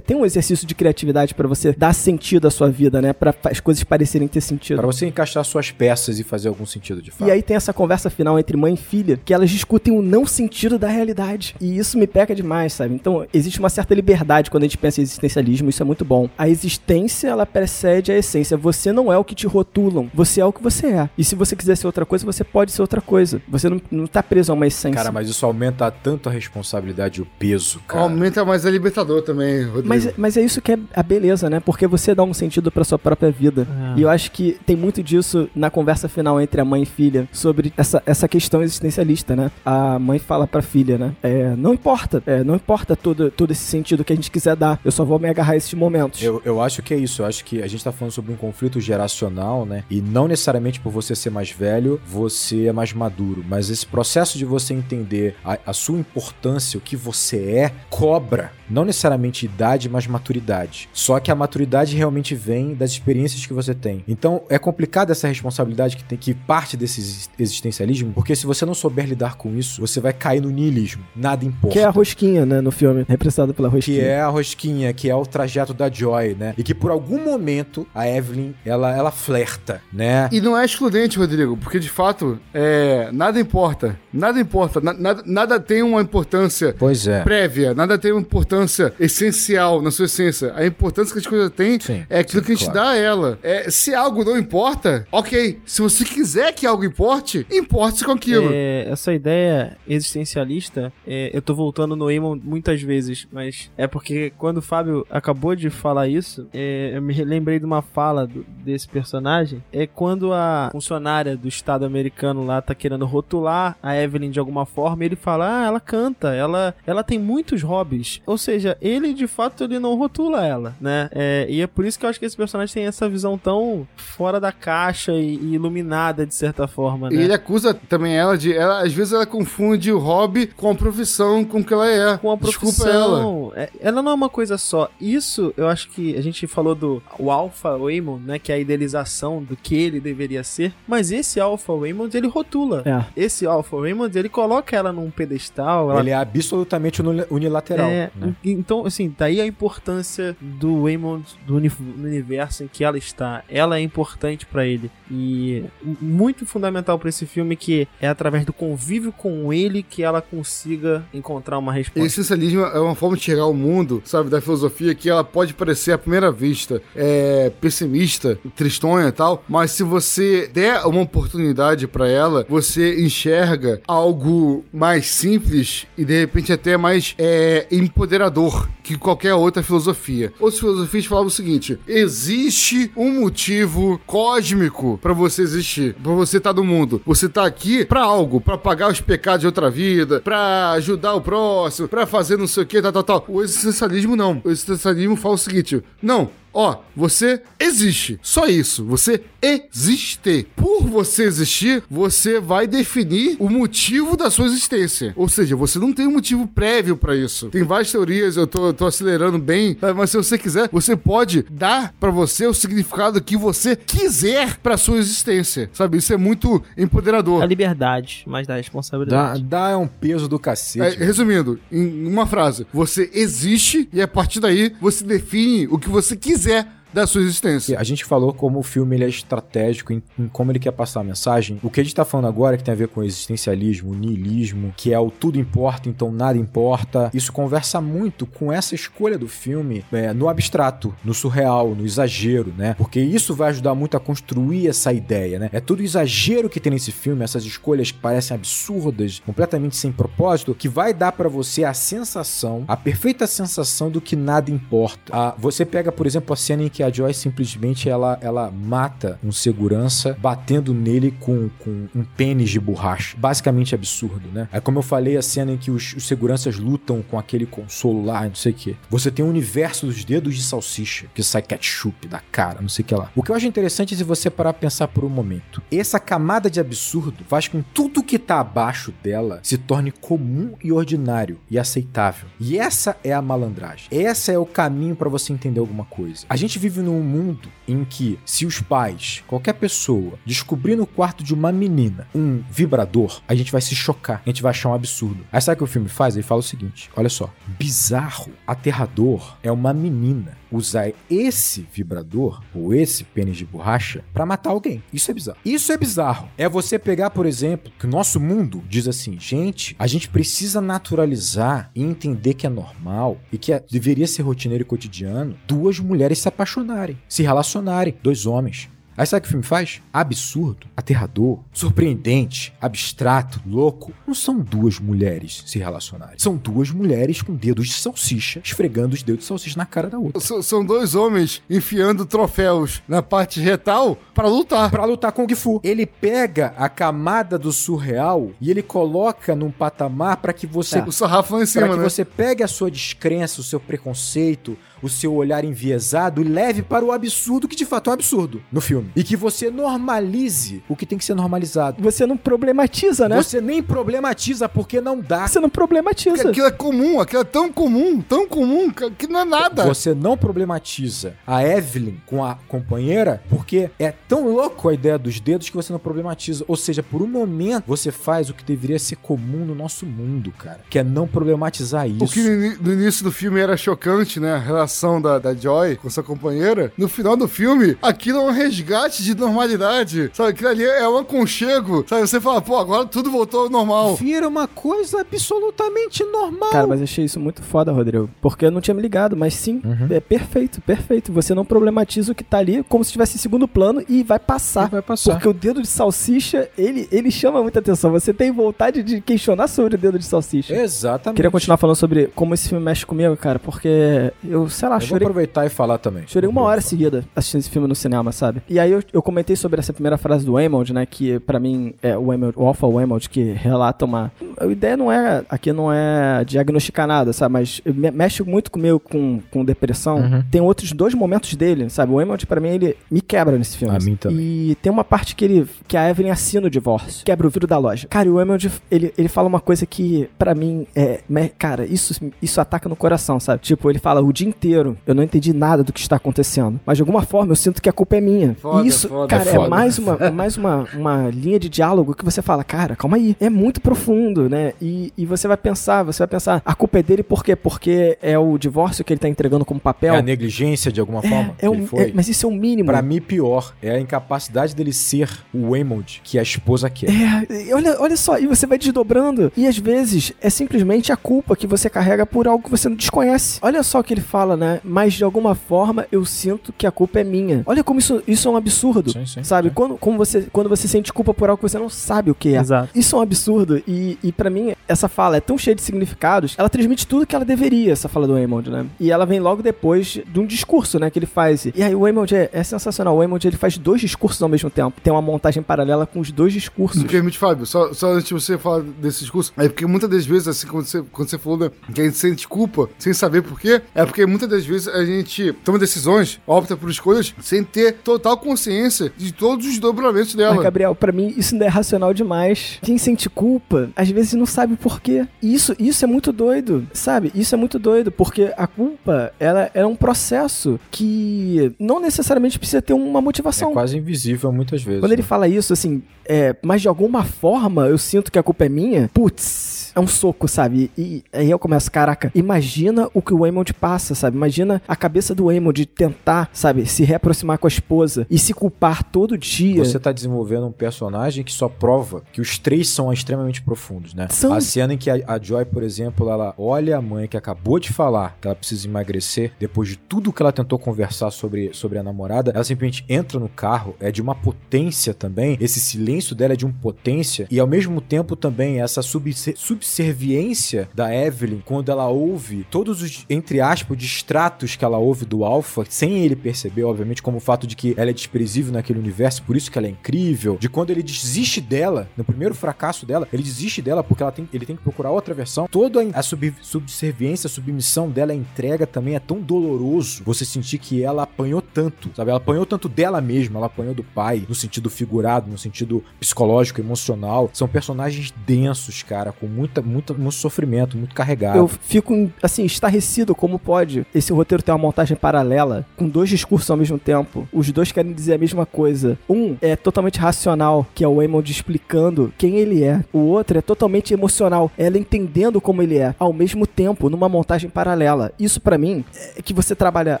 tem um exercício de criatividade pra você dar sentido à sua vida, né? Pra as coisas parecerem ter sentido. Pra você encaixar suas peças e fazer algum sentido de fato. E aí tem essa conversa final entre mãe e filha, que elas discutem o não sentido da realidade. E isso me pega demais, sabe? Então, existe uma certa liberdade quando a gente pensa em existencialismo, isso é muito bom. A existência, ela precede a essência. Você não é o que te rotulam, você é o que você é. E se você quiser ser outra coisa, você pode ser outra coisa. Você não, não tá preso a uma essência. Cara, mas isso aumenta tanto a responsabilidade e o peso, cara. Aumenta mais a libertador também, Rodrigo. Mas, mas é isso que é a beleza, né? Porque você dá um sentido pra sua própria vida. É. E eu acho que tem muito disso na conversa final entre a mãe e filha sobre essa, essa questão existencialista, né? A mãe fala pra filha, né? É, não importa, é, não importa todo, todo esse sentido que a gente quiser dar. Eu só vou me agarrar a esses momentos. Eu, eu acho que é isso. Eu acho que a gente tá falando sobre um conflito geracional, né? E não necessariamente por você ser mais velho, você é mais maduro. Mas esse processo de você entender a, a sua importância, o que você é, cobra não necessariamente idade, mas maturidade. Só que a maturidade realmente vem das experiências que você tem. Então é complicado essa responsabilidade que tem que parte desse exis- existencialismo, porque se você não souber lidar com isso, você vai cair no niilismo. Nada importa. Que é a rosquinha, né, no filme, representada pela rosquinha. Que é a rosquinha, que é o trajeto da Joy, né? E que por algum momento a Evelyn, ela, ela flerta, né? E não é excludente, Rodrigo, porque de fato, é, nada importa. Nada importa. Na- nada, nada tem uma importância Pois é. prévia, nada tem uma importância essencial na sua essência. A importância que as coisas têm Sim, é aquilo sim, que a gente claro. dá a ela. É, se algo não importa, ok. Se você quiser que algo importe, importe-se com aquilo. É, essa ideia existencialista, é, eu tô voltando no Eamon muitas vezes, mas é porque quando o Fábio acabou de falar isso, é, eu me lembrei de uma fala do- desse personagem, é quando a funcionária do Estado americano lá tá querendo rotular a Evelyn de alguma forma, ele fala, ah, ela canta, ela, ela tem muitos hobbies, ou seja, ele de fato ele não rotula ela, né, É, e é por isso que eu acho que esse personagem tem essa visão tão fora da caixa e, e iluminada de certa forma, né. E ele acusa também ela de. Ela, às vezes ela confunde o hobby com a profissão com que ela é. com a Desculpa ela. profissão. É, ela não é uma coisa só. Isso, eu acho que a gente falou do o Alpha Waymond, né, que é a idealização do que ele deveria ser, mas esse Alpha Waymond, ele rotula. É. Esse Alpha Waymond, ele coloca ela num pedestal, ela Ele é absolutamente uni- unilateral. é, né? en- então, assim, daí a importância do Waymond do universo em que ela está. Ela é importante pra ele. E muito fundamental pra esse filme que é através do convívio com ele que ela consiga encontrar uma resposta. essencialismo é uma forma de chegar ao mundo, sabe, da filosofia que ela pode parecer à primeira vista é, pessimista, tristonha e tal, mas se você der uma oportunidade pra ela, você enxerga algo mais simples e de repente até mais é, empoderador que qualquer outra filosofia. Outras filosofias falavam o seguinte: existe um motivo cósmico pra você existir, pra você estar no mundo. Você tá aqui pra algo, pra pagar os pecados de outra vida, pra ajudar o próximo, pra fazer não sei o que, tal, tal, tal. O existencialismo não. O existencialismo fala o seguinte: não. Ó, você existe. Só isso. Você existe. Por você existir, você vai definir o motivo da sua existência. Ou seja, você não tem um motivo prévio pra isso. Tem várias teorias, eu tô, tô acelerando bem, sabe? mas se você quiser, você pode dar pra você o significado que você quiser pra sua existência. Sabe? Isso é muito empoderador. A liberdade, mas da Dá, responsabilidade. dá um peso do É, cacete. resumindo, em uma frase, você existe e a partir daí você define o que você quiser easier. Da sua existência. A gente falou como o filme ele é estratégico em, em como ele quer passar a mensagem. O que a gente tá falando agora, que tem a ver com existencialismo, niilismo, que é o tudo importa, então nada importa, isso conversa muito com essa escolha do filme é, no abstrato, no surreal, no exagero, né? Porque isso vai ajudar muito a construir essa ideia, né? É todo o exagero que tem nesse filme, essas escolhas que parecem absurdas, completamente sem propósito, que vai dar pra você a sensação, a perfeita sensação do que nada importa. Ah, você pega, por exemplo, a cena em que a Joy simplesmente ela, ela mata um segurança batendo nele com, com um pênis de borracha. Basicamente absurdo, né? É como eu falei, a cena em que os, os seguranças lutam com aquele consolo lá, não sei o que. Você tem o universo dos dedos de salsicha, que sai ketchup da cara, não sei o que lá. O que eu acho interessante é se você parar pra pensar por um momento. Essa camada de absurdo faz com que tudo que tá abaixo dela se torne comum e ordinário e aceitável. E essa é a malandragem. Essa é o caminho pra você entender alguma coisa. A gente vive vive num mundo em que, se os pais, qualquer pessoa, descobrir no quarto de uma menina um vibrador, a gente vai se chocar, a gente vai achar um absurdo. Aí sabe o que o filme faz? Ele fala o seguinte: olha só, bizarro, aterrador é uma menina usar esse vibrador ou esse pênis de borracha pra matar alguém. Isso é bizarro. Isso é bizarro. É você pegar, por exemplo, que o nosso mundo diz assim, gente, a gente precisa naturalizar e entender que é normal e que é- deveria ser rotineiro e cotidiano duas mulheres se apaixonarem, se relacionarem, dois homens. Aí sabe o que o filme faz? Absurdo, aterrador, surpreendente, abstrato, louco. Não são duas mulheres se relacionarem. São duas mulheres com dedos de salsicha esfregando os dedos de salsicha na cara da outra. S- São dois homens enfiando troféus na parte retal pra lutar. Pra lutar com o Gifu. Ele pega a camada do surreal e ele coloca num patamar pra que você O sarrafo lá em Para cima, que né? você pegue a sua descrença, o seu preconceito, o seu olhar enviesado e leve para o absurdo que de fato é um absurdo no filme. E que você normalize o que tem que ser normalizado. Você não problematiza, né? Você nem problematiza porque não dá. Você não Porque problematiza. Aquilo é comum, aquilo é tão comum, tão comum, que não é nada. Você não problematiza a Evelyn com a companheira porque é tão louco a ideia dos dedos que você não problematiza. Ou seja, por um momento você faz o que deveria ser comum no nosso mundo, cara. Que é não problematizar isso. O que no início do filme era chocante, né? A relação da, da Joy com sua companheira. No final do filme, aquilo é um resgate de normalidade. Sabe? Aquilo ali é um aconchego. Sabe? Você fala, pô, agora tudo voltou ao normal. Vira uma coisa absolutamente normal. Cara, mas eu achei isso muito foda, Rodrigo. Porque eu não tinha me ligado, mas sim, Uhum. é perfeito, perfeito. Você não problematiza o que tá ali como se estivesse em segundo plano e vai passar. vai passar. Porque o dedo de salsicha, ele, ele chama muita atenção. Você tem vontade de questionar sobre o dedo de salsicha. Exatamente. Queria continuar falando sobre como esse filme mexe comigo, cara, porque eu, sei lá, Eu vou chorei aproveitar e falar também. Chorei uma hora seguida assistindo esse filme no cinema, sabe? E aí eu, eu comentei sobre essa primeira frase do Waymond, né? Que pra mim é o, Waymond, o Alpha Waymond, que relata uma. A ideia não é. Aqui não é diagnosticar nada, sabe? Mas me- mexe muito comigo com, com depressão. Uhum. Tem outros dois momentos dele, sabe? O Waymond, pra mim, ele me quebra nesse filme. A mim também. E tem uma parte que ele. que a Evelyn assina o divórcio. Quebra o vidro da loja. Cara, e o Waymond, ele, ele fala uma coisa que, pra mim, é. Cara, isso, isso ataca no coração, sabe? Tipo, ele fala o dia inteiro, eu não entendi nada do que está acontecendo. Mas de alguma forma eu sinto que a culpa é minha. Foda, e isso, foda. cara, É é, foda. mais, uma, é mais uma, uma linha de diálogo que você fala, cara, calma aí. É muito profundo, né? E, e você vai pensar, você vai pensar, a culpa é dele por quê? Porque é o divórcio que ele tá entregando como papel. É a negligência de alguma forma É um- é- mas isso é o mínimo. Pra mim, pior é a incapacidade dele ser o Waymond que a esposa quer. É, olha, olha só, e você vai desdobrando. E às vezes é simplesmente a culpa que você carrega por algo que você não desconhece. Olha só o que ele fala, né? Mas de alguma forma eu sinto que a culpa é minha. Olha como isso, isso é um absurdo. Sim, sim, sabe? sim. Quando, como você, quando você sente culpa por algo que você não sabe o que é. Exato. Isso é um absurdo. E, e para mim, essa fala é tão cheia de significados. Ela transmite tudo que ela deveria, essa fala do Waymond, né? E ela vem logo depois de um discurso, né? Que ele faz. E aí o Waymond é, é sensacional. O Waymond ele faz dois discursos ao mesmo tempo. Tem uma montagem paralela com os dois discursos. Me permite, Fábio, só, só antes de você falar desse discurso, é porque muitas das vezes, assim, quando você, quando você falou né, que a gente sente culpa sem saber por quê, é porque muitas das vezes a gente toma decisões, opta por escolhas, sem ter total consciência de todos os dobramentos dela. Mas, Gabriel, pra mim isso ainda é racional demais. Quem sente culpa, às vezes não sabe por quê. E Isso, isso é muito doido, sabe? Isso é muito doido, porque a culpa, ela é um processo que não necessariamente precisa ter uma É motivação. quase invisível muitas vezes. Quando ele né? fala isso, assim, é, mas de alguma forma eu sinto que a culpa é minha, putz, é um soco, sabe? E aí eu começo, caraca, imagina o que o Waymond passa, sabe? Imagina a cabeça do Waymond de tentar, sabe, se reaproximar com a esposa e se culpar todo dia. Você tá desenvolvendo um personagem que só prova que os três são extremamente profundos, né? São. A cena em que a, a Joy, por exemplo, ela olha a mãe que acabou de falar que ela precisa emagrecer, depois de tudo que ela tentou conversar sobre, sobre a namorada, ela simplesmente entra no carro, é de uma potência também, esse silêncio dela é de uma potência, e ao mesmo tempo também essa subse- subserviência da Evelyn, quando ela ouve todos os, entre aspas, distratos que ela ouve do Alpha, sem ele perceber, obviamente, como o fato de que ela é desprezível naquele universo, por isso que ela é incrível, de quando ele desiste dela, no primeiro fracasso dela, ele desiste dela porque ela tem, ele tem que procurar outra versão. Toda a sub- subserviência, a submissão dela, a entrega também é tão doloroso você sentir que ela apanhou tanto, sabe? Ela apanhou tanto dela mesma, ela apanhou do pai, no sentido figurado, no sentido psicológico, emocional. São personagens densos, cara, com muita, muita, muito sofrimento, muito carregado. Eu fico, assim, estarrecido como pode esse roteiro tem uma montagem paralela, com dois discursos ao mesmo tempo. Os dois querem dizer a mesma coisa. Um é totalmente racional, que é o Eamon explicando quem ele é. O outro é totalmente emocional, ela entendendo como ele é, ao mesmo tempo, numa montagem paralela. Isso para mim é que você trabalha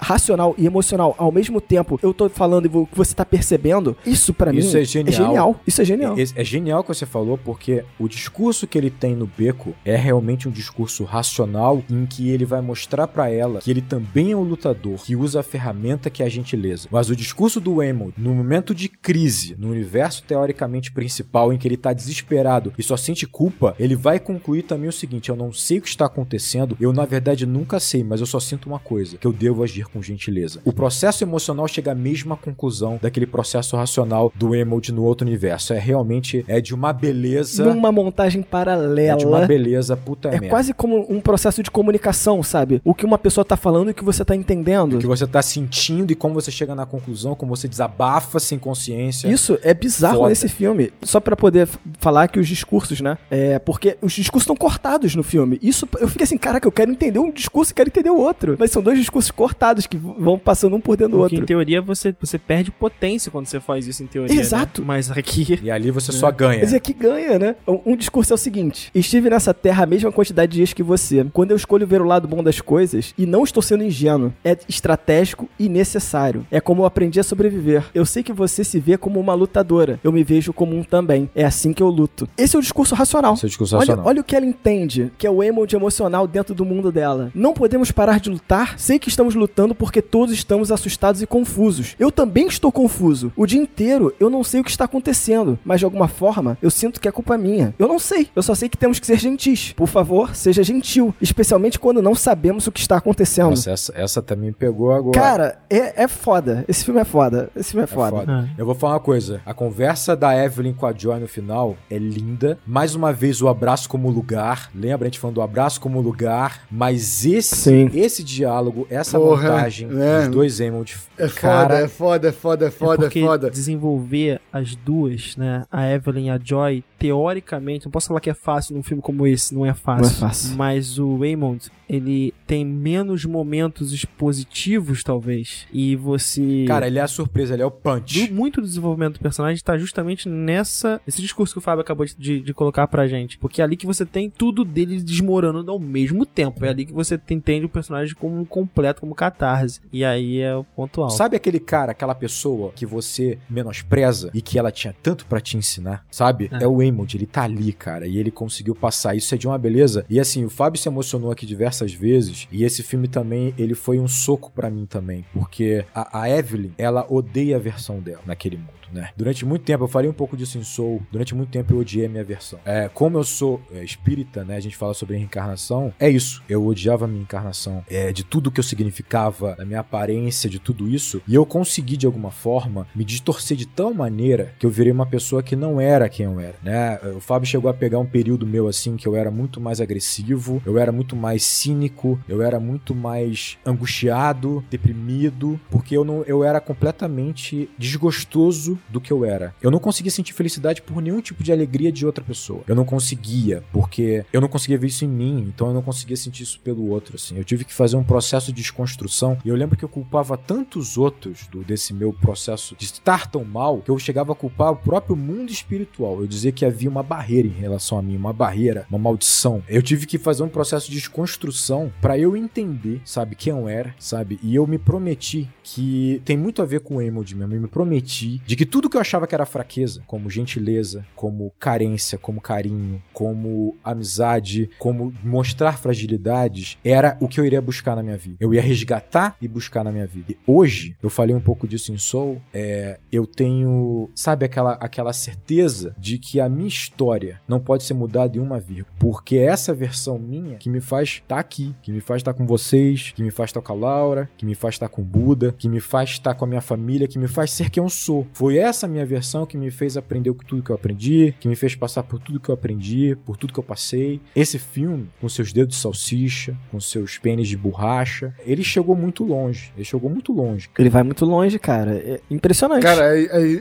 racional e emocional ao mesmo tempo. Eu tô falando e que você tá percebendo. Isso para mim é genial. é genial. Isso é genial. É, é genial o que você falou, porque o discurso que ele tem no beco é realmente um discurso racional em que ele vai mostrar para ela que ele também é um lutador, que usa a ferramenta que é a gentileza. Mas o discurso do Waymond, no momento de crise, no universo teoricamente principal, em que ele tá desesperado e só sente culpa, ele vai concluir também o seguinte: eu não sei o que está acontecendo, eu na verdade nunca sei, mas eu só sinto uma coisa, que eu devo agir com gentileza. O processo emocional chega à mesma conclusão daquele processo racional do Emerald no outro universo. É realmente é de uma beleza. Numa montagem paralela. É de uma beleza puta É merda. quase como um processo de comunicação, sabe? O que uma pessoa tá falando e o que você tá entendendo. O que você tá sentindo e como você chega na conclusão, como você desabafa sem consciência. Isso é bizarro Foda. nesse filme. Só pra poder falar que os discursos, né? É, porque os discursos estão cortados no filme. Isso, eu fico assim, caraca, eu quero entender um discurso e quero entender o outro. Mas são dois discursos cortados que vão passando um por dentro do Porque em outro. teoria você, você perde potência quando você faz isso em teoria. Exato. Né? Mas aqui. E ali você só ganha. Mas aqui ganha, né? Um, um discurso é o seguinte: estive nessa terra a mesma quantidade de dias que você. Quando eu escolho ver o lado bom das coisas, e não estou sendo ingênuo, é estratégico e necessário. É como eu aprendi a sobreviver. Eu sei que você se vê como uma lutadora. Eu me vejo como um também. É assim que eu luto. Esse é o discurso racional. Esse é o discurso Olha, racional. olha o que ela entende, que é o emote emocional dentro do mundo dela. Não podemos parar de lutar. Sei que estamos lutando porque todos estamos assustados e confusos. Eu também estou confuso. O dia inteiro eu não sei o que está acontecendo, mas de alguma forma eu sinto que é culpa minha. Eu não sei. Eu só sei que temos que ser gentis. Por favor, seja gentil, especialmente quando não sabemos o que está acontecendo. Nossa, essa, essa também me pegou agora. Cara, é, é foda. Esse filme é foda. Esse filme é É foda. foda. Eu vou falar uma coisa. A conversa da Evelyn com a Joy no final é linda. Mais uma vez, o abraço como lugar. Lembra a gente falando do abraço como lugar? Mas esse, Sim. esse diálogo, essa Porra, montagem é. dos dois Emerald, É cara, foda, é foda, é foda, é foda, é é porque foda. desenvolver as duas, né? A Evelyn e a Joy, teoricamente, não posso falar que é fácil num filme como esse, não é fácil. Não é fácil. Mas o Waymond, ele tem menos momentos expositivos, talvez. E você. cara, ele é a surpresa, ele é o punch. do- muito do desenvolvimento do personagem tá justamente nessa esse discurso que o Fábio acabou de, de colocar pra gente. Porque é ali que você tem tudo dele desmoronando ao mesmo tempo. É ali que você entende o personagem como um completo, como catarse. E aí é o ponto alto. Sabe aquele cara, aquela pessoa que você menospreza e que ela tinha tanto pra te ensinar? Sabe? É, É. o Emerald, ele tá ali, cara, e ele conseguiu passar. Isso é de uma beleza. E assim, o Fábio se emocionou aqui diversas vezes, e esse filme também, ele foi um soco pra mim também, porque a, a Evelyn, ela odeia a versão dela naquele mundo. Né? Durante muito tempo, eu falei um pouco disso em Soul. Durante muito tempo eu odiei a minha versão. É, como eu sou é, espírita, né? A gente fala sobre reencarnação. É isso. Eu odiava a minha encarnação. É, de tudo que eu significava, da minha aparência, de tudo isso. E eu consegui, de alguma forma, me distorcer de tal maneira que eu virei uma pessoa que não era quem eu era, né? O Fábio chegou a pegar um período meu assim que eu era muito mais agressivo, eu era muito mais cínico, eu era muito mais angustiado, deprimido, porque eu não eu era completamente desgostoso do que eu era. Eu não conseguia sentir felicidade por nenhum tipo de alegria de outra pessoa. Eu não conseguia, porque eu não conseguia ver isso em mim, então eu não conseguia sentir isso pelo outro, assim. Eu tive que fazer um processo de desconstrução, e eu lembro que eu culpava tantos outros do, desse meu processo de estar tão mal, que eu chegava a culpar o próprio mundo espiritual. Eu dizia que havia uma barreira em relação a mim, uma barreira, uma maldição. Eu tive que fazer um processo de desconstrução para eu entender, sabe, quem eu era, sabe? E eu me prometi que tem muito a ver com o Emoji mesmo. Eu me prometi de que tudo que eu achava que era fraqueza, como gentileza, como carência, como carinho, como amizade, como mostrar fragilidades, era o que eu iria buscar na minha vida. Eu ia resgatar e buscar na minha vida. E hoje, eu falei um pouco disso em Soul, é, eu tenho, sabe, aquela, aquela certeza de que a minha história não pode ser mudada em uma vírgula. Porque é essa versão minha que me faz estar aqui, que me faz estar com vocês, que me faz estar com a Laura, que me faz estar com o Buda, que me faz estar com a minha família, que me faz ser quem eu sou. Foi essa minha versão que me fez aprender tudo que eu aprendi, que me fez passar por tudo que eu aprendi, por tudo que eu passei. Esse filme, com seus dedos de salsicha, com seus pênis de borracha, ele chegou muito longe. Ele chegou muito longe. Ele vai muito longe, cara. É impressionante. Cara,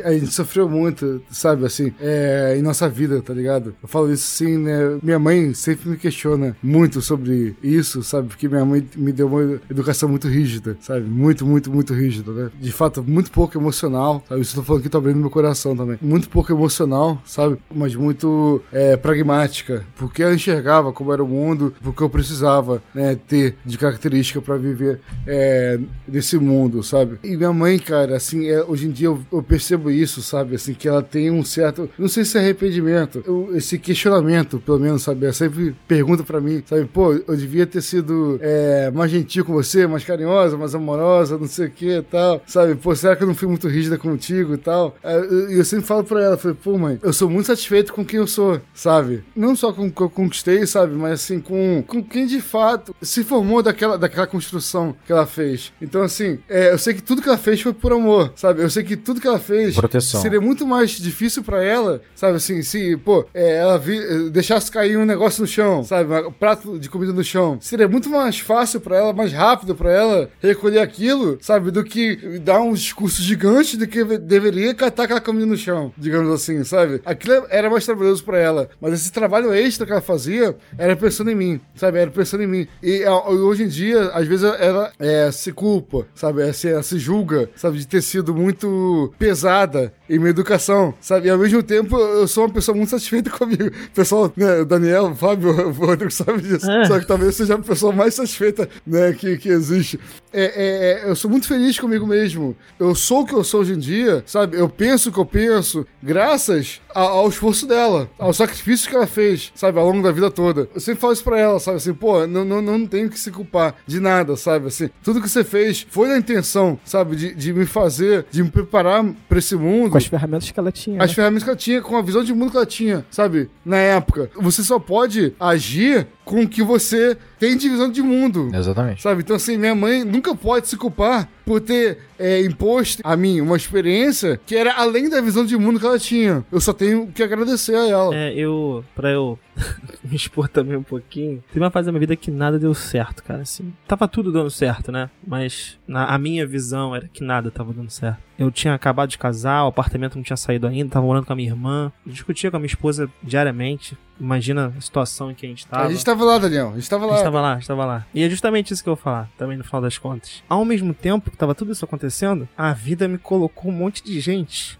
a gente sofreu muito, sabe, assim, é, em nossa vida, tá ligado? Eu falo isso assim, né? Minha mãe sempre me questiona muito sobre isso, sabe? Porque minha mãe me deu uma educação muito rígida, sabe? Muito, muito, muito rígida, né? De fato, muito pouco emocional, sabe? Isso eu tô falando aqui tá abrindo meu coração também. Muito pouco emocional, sabe? Mas muito é, pragmática. Porque eu enxergava como era o mundo, porque eu precisava né, ter de característica para viver é, nesse mundo, sabe? E minha mãe, cara, assim, é, hoje em dia eu, eu, percebo isso, sabe? Assim, que ela tem um certo, não sei se é arrependimento, eu, esse questionamento, pelo menos, sabe? Ela sempre pergunta para mim, sabe? Pô, eu devia ter sido é, mais gentil com você, mais carinhosa, mais amorosa, não sei o que e tal, sabe? Pô, será que eu não fui muito rígida contigo e tal? E eu, eu, sempre falo pra ela, falei, pô, mãe, eu sou muito satisfeito com quem eu sou, sabe? Não só com o que eu conquistei, sabe? Mas assim, com, com quem de fato se formou daquela, daquela construção que ela fez. Então, assim, é, eu sei que tudo que ela fez foi por amor, sabe? Eu sei que tudo que ela fez Proteção. seria muito mais difícil para ela, sabe? Assim, se, pô, é, ela vi, deixasse cair um negócio no chão, sabe? Um prato de comida no chão. Seria muito mais fácil para ela, mais rápido para ela recolher aquilo, sabe? Do que dar um discurso gigante do que deveria catar aquela comida no chão, digamos assim, sabe? Aquilo era mais trabalhoso para ela. Mas esse trabalho extra que ela fazia era pensando em mim, sabe? Era pensando em mim. E hoje em dia, às vezes ela é, se culpa, sabe? Ela se, ela se julga, sabe? De ter sido muito pesada em minha educação, sabe? E ao mesmo tempo, eu sou uma pessoa muito satisfeita comigo. Pessoal, né? Daniel, Fábio, o Rodrigo sabe disso. É. Só que talvez seja a pessoa mais satisfeita, né? Que, que existe. É, é, é, eu sou muito feliz comigo mesmo. Eu sou o que eu sou hoje em dia, sabe? Eu penso o que eu penso, graças ao esforço dela, ao sacrifício que ela fez, sabe? Ao longo da vida toda. Eu sempre falo isso pra ela, sabe? Assim, pô, não, não, não tenho que se culpar de nada, sabe? Assim, tudo que você fez foi na intenção, sabe? De, de me fazer, de me preparar pra esse mundo. Com as ferramentas que ela tinha. As né? ferramentas que ela tinha, com a visão de mundo que ela tinha, sabe? Na época. Você só pode agir com o que você tem de visão de mundo. Exatamente. Sabe? Então, assim, minha mãe nunca pode se culpar por ter é, imposto a mim uma experiência que era além da visão de mundo que ela tinha. Eu só tenho que agradecer a ela. É, eu. Pra eu me expor também um pouquinho. Teve uma fase da minha vida que nada deu certo, cara. Assim, tava tudo dando certo, né? Mas na, a minha visão era que nada tava dando certo. Eu tinha acabado de casar, o apartamento não tinha saído ainda, tava morando com a minha irmã. Discutia com a minha esposa diariamente. Imagina a situação em que a gente tava. A gente tava lá, Daniel. A gente tava lá. A gente tava lá, a gente tava lá. E é justamente isso que eu vou falar, também no final das contas. Ao mesmo tempo que tava tudo isso acontecendo, a vida me colocou um monte de gente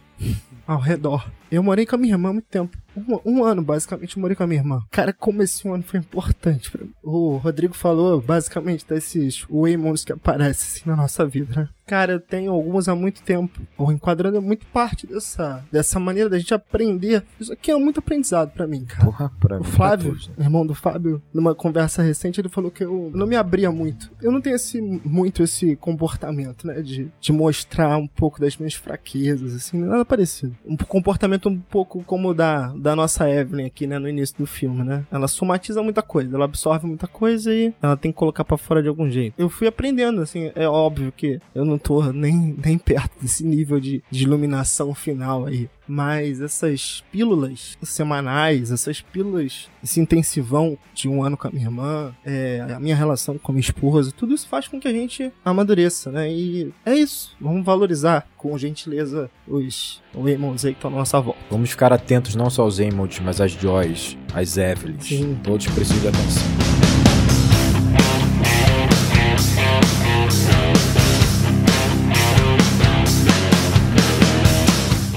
ao redor. Eu morei com a minha irmã há muito tempo. Um, um, ano, basicamente, eu morei com a minha irmã. Cara, como esse ano foi importante pra mim. O Rodrigo falou, basicamente, desses Waymons que aparecem assim, na nossa vida, né? Cara, eu tenho alguns há muito tempo. O Enquadrando é muito parte dessa, dessa maneira da gente aprender. Isso aqui é muito aprendizado para mim, cara. Porra, pra o Flávio, né? irmão do Fábio, numa conversa recente, ele falou que eu não me abria muito. Eu não tenho esse, muito esse comportamento, né? De, de mostrar um pouco das minhas fraquezas, assim, nada parecido. Um comportamento um pouco como o da, da nossa Evelyn aqui, né, no início do filme, né? Ela somatiza muita coisa, ela absorve muita coisa e ela tem que colocar para fora de algum jeito. Eu fui aprendendo, assim, é óbvio que eu não tô nem, nem perto desse nível de, de iluminação final aí. Mas essas pílulas semanais, essas pílulas, esse intensivão de um ano com a minha irmã, é, a minha relação com a minha esposa, tudo isso faz com que a gente amadureça, né? E é isso. Vamos valorizar com gentileza os Emmons aí que estão à nossa volta. Vamos ficar atentos não só aos Emmons, mas às Joys, às Evelyns. Todos precisam de atenção.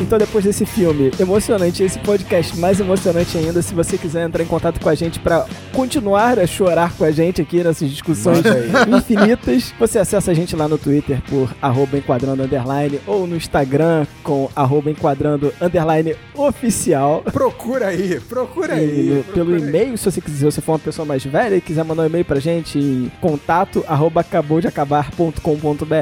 Então, depois desse filme emocionante, esse podcast mais emocionante ainda, se você quiser entrar em contato com a gente para continuar a chorar com a gente aqui nessas discussões infinitas, você acessa a gente lá no Twitter por arroba enquadrando underline ou no Instagram com enquadrando underline oficial. Procura aí, procura aí. E procura pelo e-mail, se você quiser, se for uma pessoa mais velha e quiser mandar um e-mail pra gente em contato arroba acabou de acabar.com.br.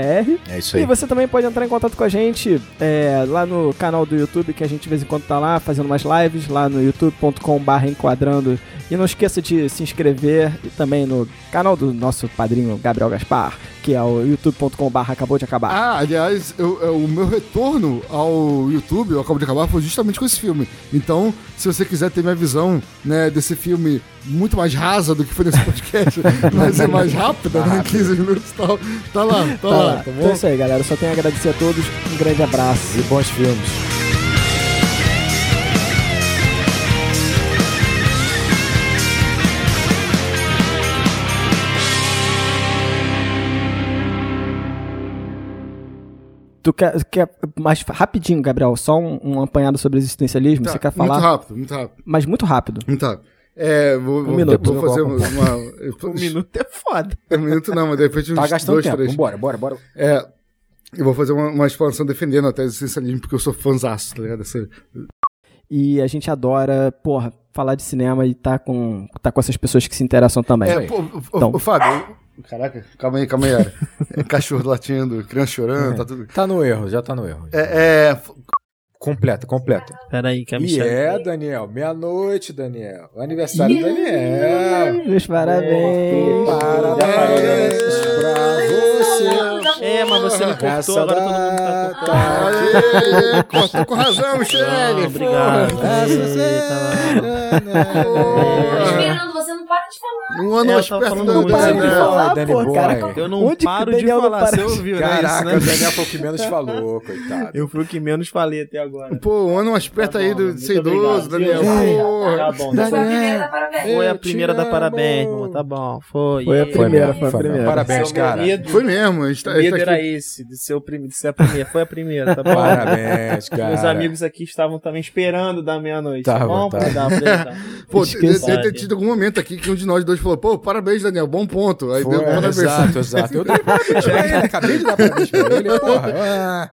É isso E aí. você também pode entrar em contato com a gente é, lá no canal do YouTube, que a gente de vez em quando tá lá fazendo umas lives, lá no youtube.com.br enquadrando. E não esqueça de se inscrever e também no canal do nosso padrinho Gabriel Gaspar, que é o youtube.com.br acabou de acabar. Ah, aliás, eu- eu- o meu retorno ao YouTube, eu acabo de acabar, foi justamente com esse filme. Então, se você quiser ter minha visão né, desse filme muito mais rasa do que foi nesse podcast, mas é mais rápida, né, 15 minutos e tal, tá lá, tá, Tá lá, lá. tá Então é bom? isso aí, galera. Eu só tenho a agradecer a todos. Um grande abraço. E bons filmes. Tu quer, quer mais rapidinho, Gabriel, só um, um apanhado sobre existencialismo? Tá, Você quer falar? Muito rápido, muito rápido. Mas muito rápido. Muito rápido. É, vou, vou, minuto. vou fazer Depois uma. uma Um minuto é foda. um minuto não, mas de repente uns Tá gastando dois, tempo. três. Vambora, bora, bora. É. Eu vou fazer uma, uma expansão defendendo a tese do essencialismo, porque eu sou fãzaço, tá ligado? Essa- E a gente adora, porra, falar de cinema e tá com, tá com essas pessoas que se interessam também. É, pô, o, Então. o Fábio. Caraca, calma aí, calma aí. É cachorro latindo, criança chorando, tá tudo. Tá no erro, já tá no erro. É, é, Completa, completa. Pera aí, que a E Michelle... é, Daniel, meia-noite, Daniel. Aniversário do Daniel. Meus parabéns. Parabéns pra você. É, mas você me cortou, agora todo mundo tá cortando. Aê, cortou com razão, Michele. Não, obrigado. porra. Eita, Porra. De falar. Um ano É, eu mais tava perto do muito, Para de né? falar, Danny pô, Boy. cara. Eu não Onde paro o de Daniel não falar, para você ouviu, Caraca, né? o Isso, né? Daniel foi o que menos falou, coitado. Eu fui o que menos falei até agora. Pô, um ano mais perto Tá aí bom, do ser idoso, Daniel. Tá bom, Foi tá a bom. primeira da parabéns. Foi a primeira da parabéns, amor. Tá bom, foi. Foi a Ei, primeira, foi a primeira. Parabéns, cara. medo- Foi mesmo, tá, O a gente medo tá era esse, de ser, o a primeira. Foi a primeira, tá bom? Parabéns, cara. Meus amigos aqui estavam também esperando da meia-noite. Tá bom? dar. Pô, deve ter tido algum momento aqui que um de nós dois falou, pô, parabéns, Daniel, bom ponto. Aí Foi, deu parabéns. exato, exato. Eu dei parabéns pra ele, acabei de dar parabéns pra ele, porra. Ah.